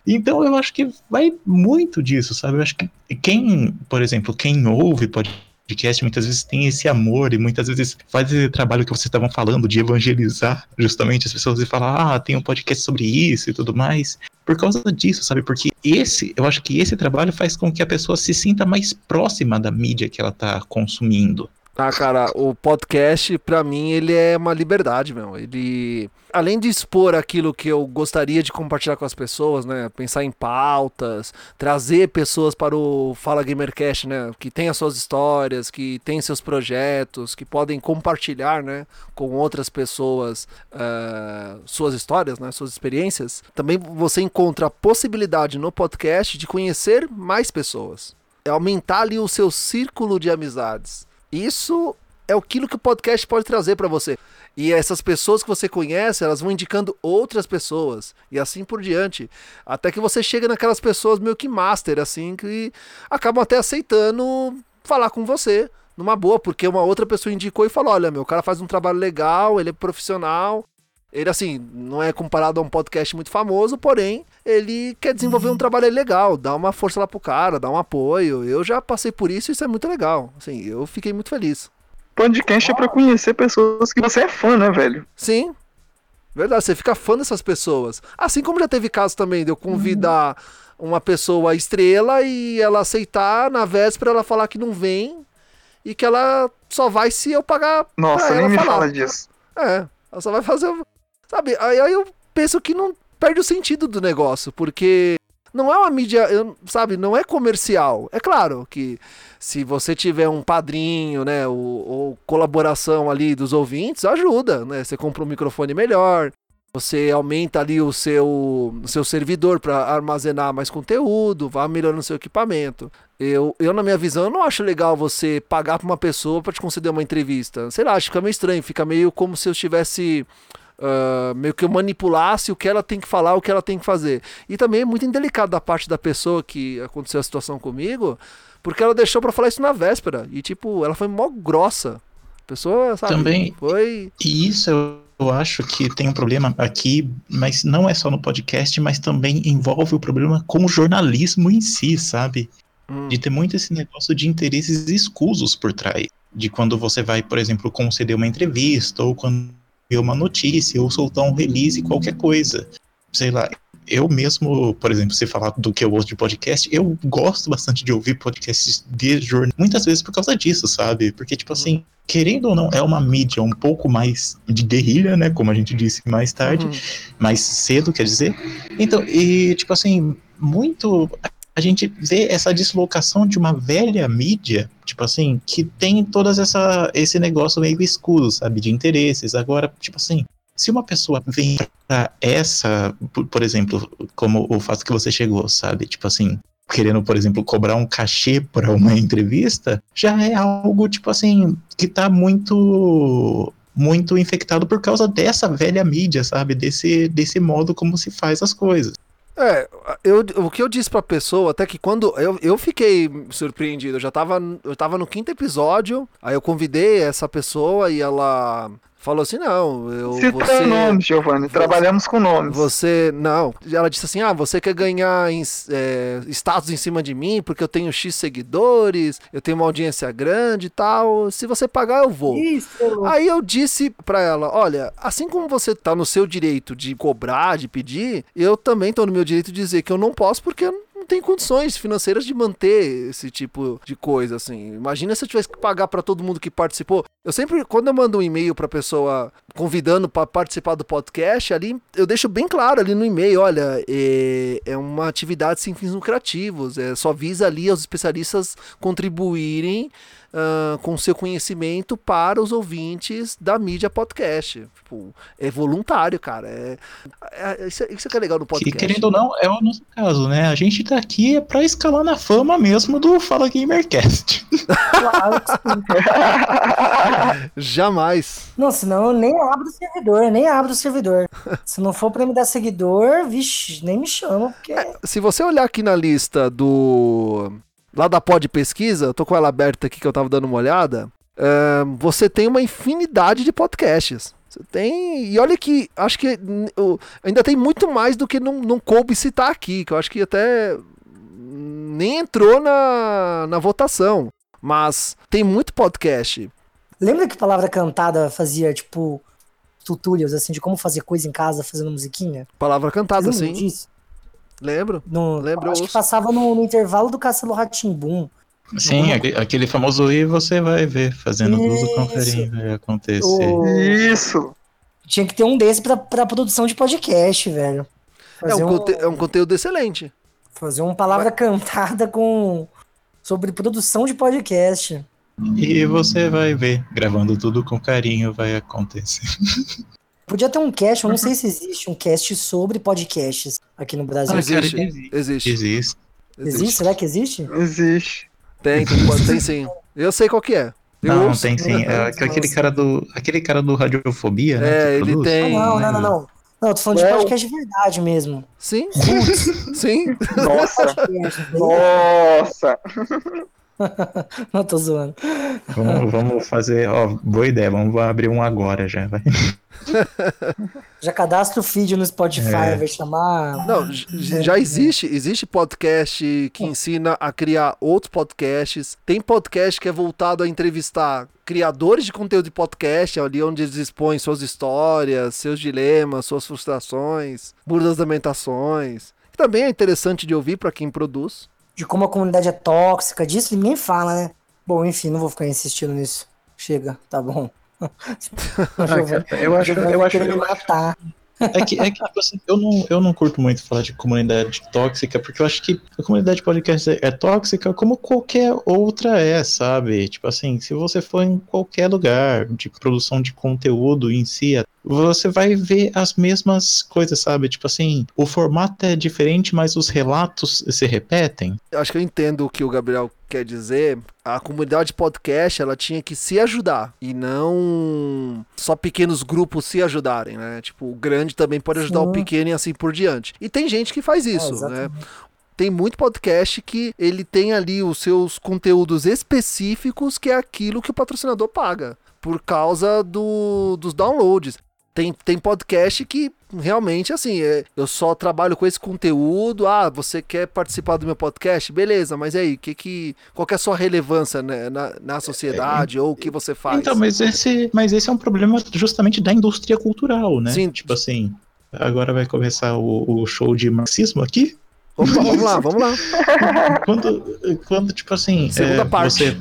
então, eu acho que vai muito disso, sabe? Eu acho que quem, por exemplo, quem ouve pode podcast muitas vezes tem esse amor e muitas vezes faz esse trabalho que vocês estavam falando de evangelizar justamente as pessoas e falar, ah, tem um podcast sobre isso e tudo mais. Por causa disso, sabe? Porque esse, eu acho que esse trabalho faz com que a pessoa se sinta mais próxima da mídia que ela está consumindo. Ah, cara, o podcast, para mim, ele é uma liberdade, meu. Ele, além de expor aquilo que eu gostaria de compartilhar com as pessoas, né? Pensar em pautas, trazer pessoas para o Fala Gamercast, né? Que tem as suas histórias, que tem seus projetos, que podem compartilhar, né? Com outras pessoas uh, suas histórias, né? Suas experiências. Também você encontra a possibilidade no podcast de conhecer mais pessoas. É aumentar ali o seu círculo de amizades. Isso é aquilo que o podcast pode trazer para você. E essas pessoas que você conhece, elas vão indicando outras pessoas e assim por diante, até que você chega naquelas pessoas meio que master assim que acabam até aceitando falar com você numa boa, porque uma outra pessoa indicou e falou: "Olha, meu cara faz um trabalho legal, ele é profissional, ele, assim, não é comparado a um podcast muito famoso, porém, ele quer desenvolver um trabalho legal, dá uma força lá pro cara, dá um apoio. Eu já passei por isso e isso é muito legal. Assim, eu fiquei muito feliz. Podcast é pra conhecer pessoas que você é fã, né, velho? Sim. Verdade, você fica fã dessas pessoas. Assim como já teve caso também de eu convidar uhum. uma pessoa estrela e ela aceitar na véspera ela falar que não vem e que ela só vai se eu pagar. Nossa, nem me falar. fala disso. É, ela só vai fazer. Sabe? Aí, aí eu penso que não perde o sentido do negócio, porque não é uma mídia, sabe, não é comercial. É claro que se você tiver um padrinho, né, ou, ou, colaboração ali dos ouvintes, ajuda, né? Você compra um microfone melhor, você aumenta ali o seu, o seu servidor para armazenar mais conteúdo, vai melhorando o seu equipamento. Eu, eu, na minha visão, não acho legal você pagar para uma pessoa para te conceder uma entrevista. Sei lá, acho que fica meio estranho, fica meio como se eu estivesse Uh, meio que eu manipulasse o que ela tem que falar, o que ela tem que fazer. E também é muito indelicado da parte da pessoa que aconteceu a situação comigo, porque ela deixou para falar isso na véspera. E tipo, ela foi mó grossa. A pessoa, sabe, também foi. E isso eu, eu acho que tem um problema aqui, mas não é só no podcast, mas também envolve o problema com o jornalismo em si, sabe? Hum. De ter muito esse negócio de interesses escusos por trás. De quando você vai, por exemplo, conceder uma entrevista, ou quando uma notícia ou soltar um release, qualquer coisa. Sei lá, eu mesmo, por exemplo, se falar do que eu ouço de podcast, eu gosto bastante de ouvir podcasts de jornal, muitas vezes por causa disso, sabe? Porque, tipo assim, querendo ou não, é uma mídia um pouco mais de guerrilha, né? Como a gente disse mais tarde, uhum. mais cedo, quer dizer. Então, e, tipo assim, muito a gente vê essa deslocação de uma velha mídia, tipo assim, que tem todas essa esse negócio meio escuro, sabe, de interesses. Agora, tipo assim, se uma pessoa vem pra essa, por, por exemplo, como o fato que você chegou, sabe, tipo assim, querendo, por exemplo, cobrar um cachê para uma [laughs] entrevista, já é algo tipo assim que tá muito muito infectado por causa dessa velha mídia, sabe? Desse, desse modo como se faz as coisas. É, eu, o que eu disse pra pessoa, até que quando. Eu, eu fiquei surpreendido. Eu já tava, eu tava no quinto episódio, aí eu convidei essa pessoa e ela falou assim: não, eu. Cita você, nome, Giovanni, você, trabalhamos com nomes. Você. Não. Ela disse assim: ah, você quer ganhar em, é, status em cima de mim porque eu tenho X seguidores, eu tenho uma audiência grande e tal. Se você pagar, eu vou. Isso. Aí eu disse pra ela: olha, assim como você tá no seu direito de cobrar, de pedir, eu também tô no meu direito de dizer que eu não posso porque eu não tem condições financeiras de manter esse tipo de coisa, assim. Imagina se eu tivesse que pagar para todo mundo que participou. Eu sempre, quando eu mando um e-mail pra pessoa convidando para participar do podcast, ali eu deixo bem claro ali no e-mail, olha, é, é uma atividade sem fins lucrativos, é, só visa ali aos especialistas contribuírem uh, com seu conhecimento para os ouvintes da mídia podcast. Tipo, é voluntário, cara. É, é, isso, isso que é legal no podcast. Que, querendo ou não, é o nosso caso, né? A gente tá aqui é pra escalar na fama mesmo do Fala Gamercast. Claro que sim. [laughs] Jamais. Não, senão eu nem abro o servidor, nem abro o servidor. Se não for pra me dar seguidor, vixe, nem me chama, porque. Se você olhar aqui na lista do. Lá da pod pesquisa, eu tô com ela aberta aqui que eu tava dando uma olhada. é, você tem uma infinidade de podcasts. Você tem. E olha que acho que ainda tem muito mais do que não, não coube citar aqui, que eu acho que até nem entrou na, na votação. Mas tem muito podcast. Lembra que palavra cantada fazia, tipo, tutorials, assim, de como fazer coisa em casa fazendo musiquinha? Palavra cantada, sim. disso? Lembro. No, Lembro, acho que passava no, no intervalo do Castelo Ratimbum. Sim, aquele, aquele famoso e você vai ver, fazendo uso Isso. carinho, vai acontecer. O- Isso. Tinha que ter um desse pra, pra produção de podcast, velho. É um, conte- é um conteúdo excelente. Fazer uma palavra cantada com sobre produção de podcast. E você vai ver, gravando tudo com carinho, vai acontecer. [laughs] Podia ter um cast, eu não sei se existe um cast sobre podcasts aqui no Brasil. Ah, existe. existe. Existe. Existe. existe? Será que existe? Existe. Tem, tem, sim. Eu sei qual que é. Eu Não, ouço. tem sim. É aquele cara do. Aquele cara do Radiofobia, né? É, ele produz. Ah, tem. não, não, não, não. Não, eu tô falando de Não. podcast de verdade mesmo. Sim. sim. Nossa. [laughs] Nossa. [laughs] não tô zoando. Vamos, vamos fazer. Ó, boa ideia. Vamos abrir um agora já. Vai. Já cadastra o feed no Spotify, É. vai chamar. Não, j- já existe, existe podcast que ensina a criar outros podcasts. Tem podcast que é voltado a entrevistar criadores de conteúdo de podcast, ali onde eles expõem suas histórias, seus dilemas, suas frustrações, mudas lamentações. Que também é interessante de ouvir para quem produz. De como a comunidade é tóxica, disso ninguém fala, né? Bom, enfim, não vou ficar insistindo nisso. Chega, tá bom. [laughs] Ah, eu acho, eu acho, eu matar. É que, é que tipo assim, eu não, eu não curto muito falar de comunidade tóxica, porque eu acho que a comunidade podcast é, é tóxica como qualquer outra é, sabe? Tipo assim, se você for em qualquer lugar de produção de conteúdo em si, você vai ver as mesmas coisas, sabe? Tipo assim, o formato é diferente, mas os relatos se repetem. Eu acho que eu entendo o que o Gabriel quer dizer. A comunidade podcast, ela tinha que se ajudar e não só pequenos grupos se ajudarem, né? Tipo, o grande também pode ajudar o Sim. pequeno e assim por diante. E tem gente que faz isso, né? exatamente. Tem muito podcast que ele tem ali os seus conteúdos específicos, que é aquilo que o patrocinador paga, por causa do, dos downloads. Tem, tem podcast que realmente, assim, é, eu só trabalho com esse conteúdo. Ah, você quer participar do meu podcast? Beleza, mas aí, que, que, qual que é a sua relevância né, na, na sociedade ou o que você faz? Então, mas esse, mas esse é um problema justamente da indústria cultural, né? Sim. Tipo assim, agora vai começar o, o show de marxismo aqui. Opa, vamos lá, vamos lá. [laughs] quando, quando, tipo assim, Segunda é, parte. você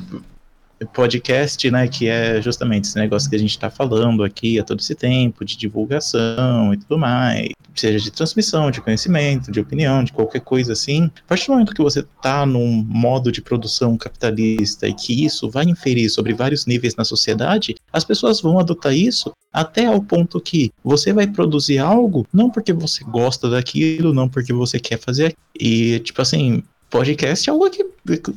podcast, né, que é justamente esse negócio que a gente tá falando aqui há todo esse tempo, de divulgação e tudo mais, seja de transmissão, de conhecimento, de opinião, de qualquer coisa assim, a partir do momento que você tá num modo de produção capitalista e que isso vai inferir sobre vários níveis na sociedade, as pessoas vão adotar isso até ao ponto que você vai produzir algo não porque você gosta daquilo, não porque você quer fazer, e tipo assim, podcast é algo que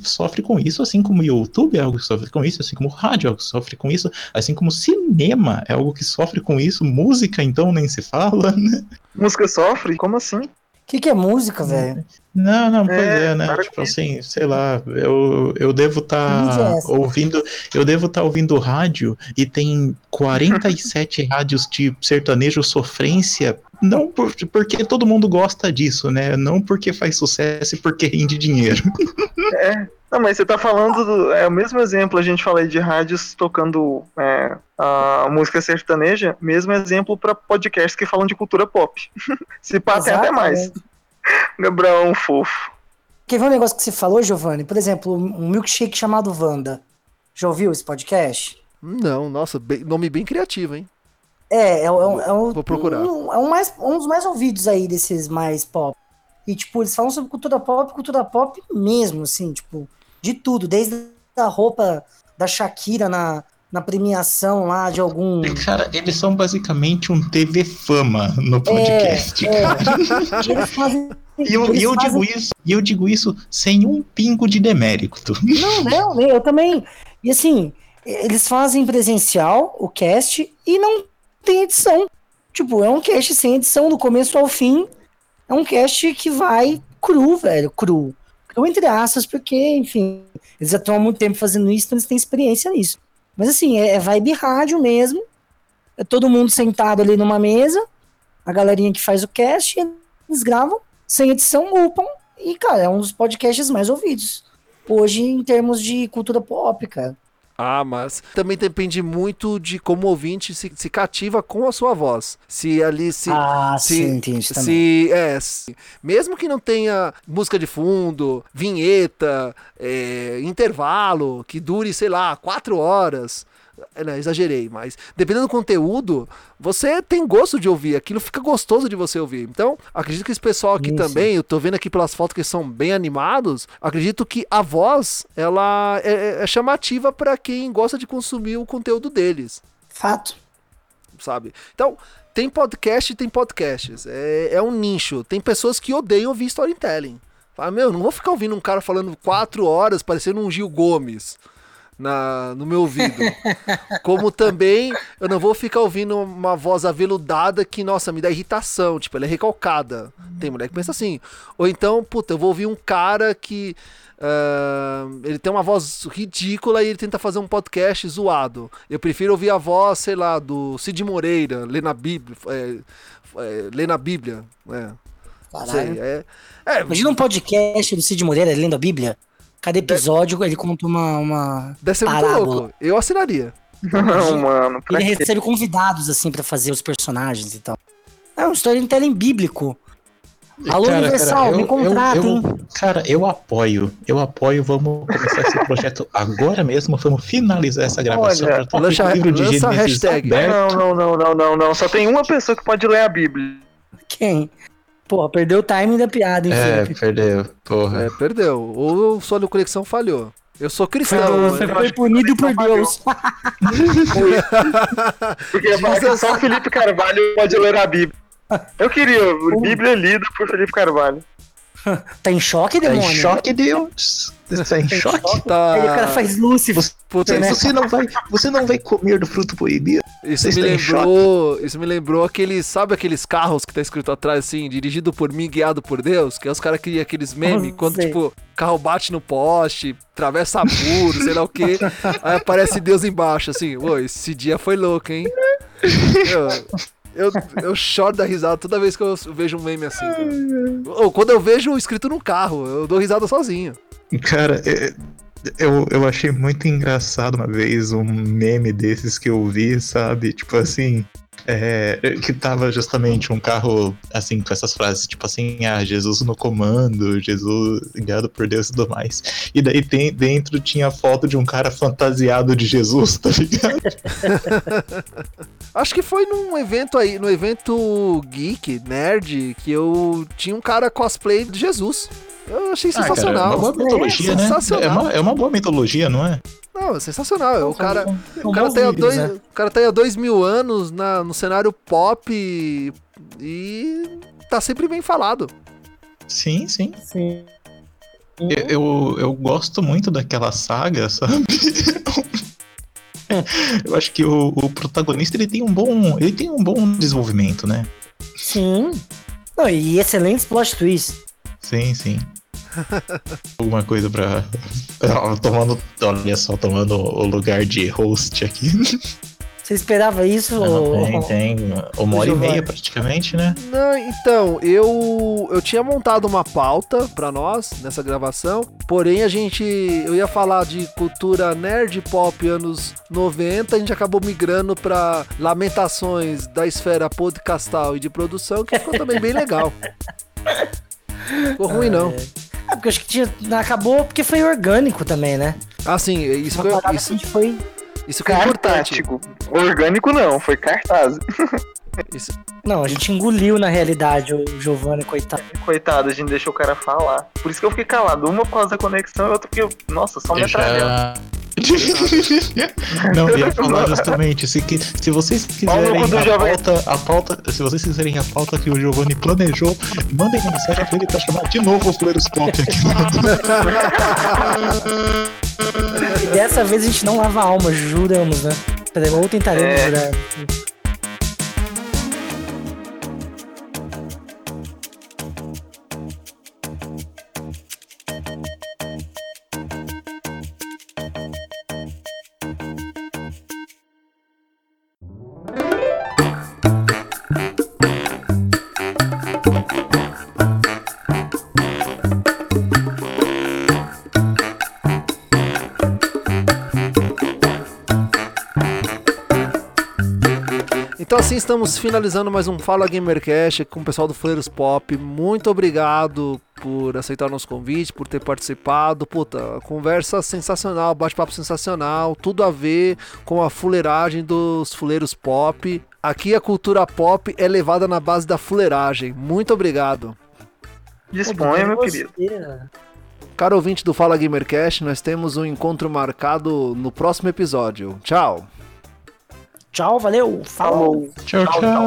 sofre com isso, assim como o YouTube é algo que sofre com isso, assim como o rádio é algo que sofre com isso, assim como o cinema é algo que sofre com isso, música então nem se fala, né? Música sofre? Como assim? O que, que é música, velho? Não, não, pois É, é, né? para Tipo assim, sei lá, eu, eu devo é estar ouvindo, eu devo estar ouvindo rádio e tem 47 [laughs] rádios de sertanejo sofrência, não por, porque todo mundo gosta disso, né? Não porque faz sucesso e porque rende dinheiro. [laughs] É. Não, mas você tá falando do. É o mesmo exemplo, a gente fala aí de rádios tocando é, a música sertaneja, mesmo exemplo pra podcasts que falam de cultura pop. [laughs] Se pá, tem até mais. [laughs] Gabriel é um fofo. quer ver um negócio que você falou, Giovanni? Por exemplo, um milkshake chamado Wanda. Já ouviu esse podcast? Não, nossa, bem- nome bem criativo, hein? É, é, um- é um, Vou procurar. Um, é um, mais, um dos mais ouvidos aí desses mais pop. E, tipo, eles falam sobre cultura pop, cultura pop mesmo, assim, tipo, de tudo, desde a roupa da Shakira na, na premiação lá de algum. Cara, eles são basicamente um TV Fama no podcast. é. cara. E [laughs] eles fazem. E eu, eu fazem- digo isso, eu digo isso sem um pingo de demérito. Não, não, eu também. E assim, eles fazem presencial o cast e não tem edição. Tipo, é um cast sem edição do começo ao fim. É um cast que vai cru, velho, cru. Cru entre aspas, porque, enfim, eles já estão há muito tempo fazendo isso, então eles têm experiência nisso. Mas assim, é, é vibe rádio mesmo. É todo mundo sentado ali numa mesa, a galerinha que faz o cast, eles gravam, sem edição, upam, e, cara, é um dos podcasts mais ouvidos hoje em termos de cultura pop, cara. Ah, mas também depende muito de como o ouvinte se, se cativa com a sua voz. Se ali se. ah, se- sim, entendi também. Se, é, se- mesmo que não tenha música de fundo, vinheta, é, intervalo, que dure, sei lá, quatro horas. É, né, exagerei, mas dependendo do conteúdo, você tem gosto de ouvir, aquilo fica gostoso de você ouvir. Então, acredito que esse pessoal aqui Sim, também, eu tô vendo aqui pelas fotos que são bem animados, acredito que a voz, ela é, é chamativa para quem gosta de consumir o conteúdo deles Fato. sabe? Então, tem podcast e tem podcasts. É, é um nicho. Tem pessoas que odeiam ouvir storytelling. Fala, meu, não vou ficar ouvindo um cara falando quatro horas parecendo um Gil Gomes na, no meu ouvido. Como também eu não vou ficar ouvindo uma voz aveludada que, nossa, me dá irritação. Tipo, ela é recalcada. Tem mulher que pensa assim. Ou então, puta, eu vou ouvir um cara que. ah, ele tem uma voz ridícula e ele tenta fazer um podcast zoado. Eu prefiro ouvir a voz, sei lá, do Cid Moreira, ler na Bíblia. É, é, na Bíblia. É, sei, é, é, Imagina um podcast do Cid Moreira lendo a Bíblia. Cada episódio ele conta uma. uma deve ser muito parábola. louco. Eu assinaria. Não, mano. Ele quê? recebe convidados, assim, pra fazer os personagens e tal. É um storytelling bíblico. Alô, Cara, Universal, cara, me hein? Cara, eu apoio. Eu apoio. Vamos começar esse projeto agora mesmo. Vamos finalizar essa gravação. Olha, lança- o livro de lança a hashtag. aberto. Não, não, não, não, não, não. Só tem uma pessoa que pode ler a Bíblia. Quem? Porra, perdeu o timing da piada, hein, É, Felipe? perdeu. Porra. É, perdeu. Ou sua conexão falhou. Eu sou cristão. Foi, mas- foi punido por Deus. [laughs] Porque vai que só o Felipe Carvalho pode ler a Bíblia. Eu queria a Bíblia lida por Felipe Carvalho. Tá em choque, Tá em choque, Deus. Tá em choque. Tá- Aí o cara faz Lúcifer. Puta, né? isso, Você não vai, você não vai comer do fruto proibido. isso me lembrou. Isso me lembrou aqueles. Sabe aqueles carros que tá escrito atrás assim, dirigido por mim, guiado por Deus? Que é os caras criam aqueles memes quando, sei. tipo, carro bate no poste, atravessa muro, sei lá o quê. [laughs] Aí aparece Deus embaixo, assim, ô, esse dia foi louco, hein? Eu, eu, eu choro da risada toda vez que eu vejo um meme assim. Ou quando eu vejo escrito no carro, eu dou risada sozinho. Cara, é- eu, eu achei muito engraçado uma vez um meme desses que eu vi, sabe? Tipo assim. é, que tava justamente um carro, assim, com essas frases, tipo assim, ah, Jesus no comando, Jesus guiado por Deus e tudo mais. E daí tem, dentro tinha foto de um cara fantasiado de Jesus, tá ligado? [laughs] Acho que foi num evento aí, no evento geek, nerd, que eu tinha um cara cosplay de Jesus. Eu achei Ah, cara, é sensacional. uma boa mitologia, né? sensacional. É uma, é uma boa mitologia, não é? Não, é sensacional. O cara, o cara, há vídeos, dois, né? o cara tem há dois mil anos na, no cenário pop e, e tá sempre bem falado. Sim, sim. Sim. Eu, eu, eu gosto muito daquela saga, sabe? [laughs] eu acho que o, o protagonista ele tem um bom. Ele tem um bom desenvolvimento, né? Sim. Não, e excelentes plot twists. Sim, sim. [laughs] Alguma coisa pra. Tomando. Olha só, tomando o lugar de host aqui. Você esperava isso? Não, ou- tem, tem. Uma hora e meia praticamente, né? Não, então, eu eu tinha montado uma pauta pra nós nessa gravação, porém a gente eu ia falar de cultura nerd pop anos 90, a gente acabou migrando pra lamentações da esfera podcastal e de produção, que ficou também bem legal. [laughs] Ficou ruim não. É, porque eu acho que tinha, acabou porque foi orgânico também, né? Ah, sim, isso, Uma parada isso, que foi. isso que é importante. Orgânico não, foi cartaz. [laughs] Isso, Não, a gente engoliu na realidade o Giovanni, coitado. Coitado, a gente deixou o cara falar. Por isso que eu fiquei calado. Uma por causa da conexão e outra porque, eu- nossa, só Eu metralhando. já... [laughs] Não, eu ia falar justamente, se, que, se vocês quiserem a pauta, a pauta, se vocês quiserem a pauta que o Giovanni planejou, mandem mensagem pra ele pra chamar de novo o Fleiros Pop aqui. [laughs] E dessa vez a gente não lava a alma, juramos, né? Ou tentaremos É. jurar. Assim estamos finalizando mais um Fala Gamercast com o pessoal do Fleiros Pop. Muito obrigado por aceitar o nosso convite, por ter participado. Puta, conversa sensacional, bate-papo sensacional, tudo a ver com a fuleiragem dos Fuleiros Pop. Aqui a cultura pop é levada na base da fuleiragem. Muito obrigado. Disponha, meu querido. Caro ouvinte do Fala Gamercast, nós temos um encontro marcado no próximo episódio. Tchau! Tchau, valeu. Falou. Falou. Tchau, tchau.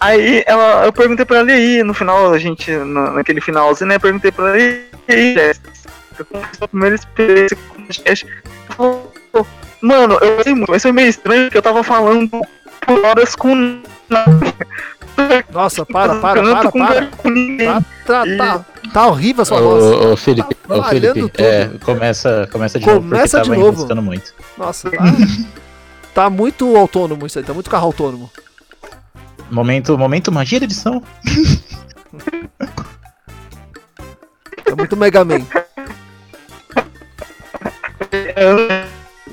Aí ela, eu perguntei pra ela e aí, no final, a gente, na- naquele finalzinho, né, eu perguntei pra ela e aí, Jéssica, como foi a sua primeira experiência com o podcast? Ela falou, Mano, eu sei muito, mas foi meio estranho porque eu tava falando horas com Nossa, para, para, para, para. Tá, tá, tá, tá horrível a sua voz. Ô, ô, Felipe, Tá ô, Felipe, é, começa, começa de Começa novo, de porque tava novo. muito. Nossa, tá, tá muito autônomo isso aí, tá muito carro autônomo. Momento, momento magia da edição. Tá muito Mega Man.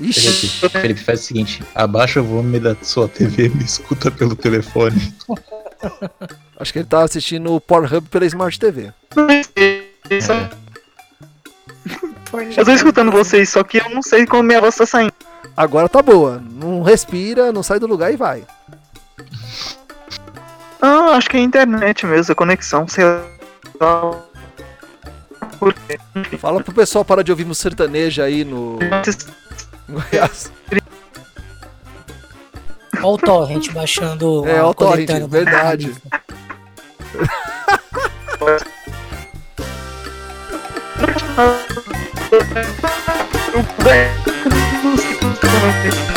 Ixi, Felipe, Felipe, faz o seguinte, abaixa o volume da sua TV e me escuta pelo telefone. [laughs] acho que ele tá assistindo o Pornhub pela Smart TV. É. Eu tô escutando vocês, só que eu não sei como minha voz tá saindo. Agora tá boa. Não respira, não sai do lugar e vai. Ah, acho que é a internet mesmo, a conexão, sei lá. Por quê? Fala pro pessoal parar de ouvir música sertaneja aí no, Goiás. [laughs] Olha o torrent baixando. É, a ó o torrent, verdade. Este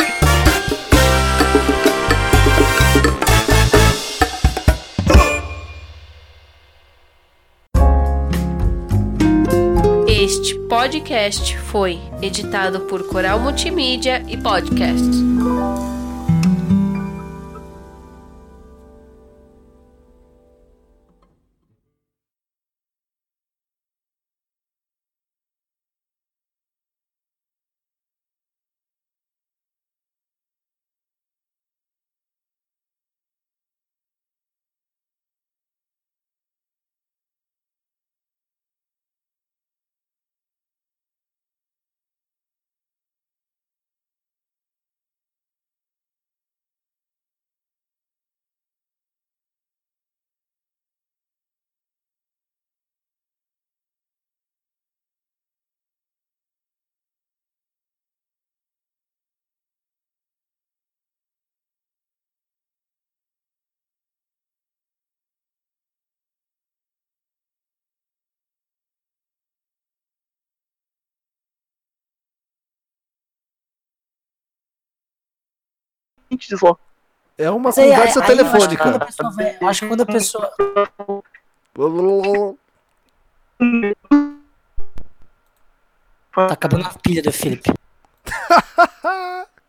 [laughs] [laughs] podcast foi editado por Coral Multimídia e Podcast. gente desloca. É uma aí- conversa aí eu acho telefônica. a pessoa vai- eu acho que quando a pessoa. Tá acabando a pilha do Felipe. [laughs]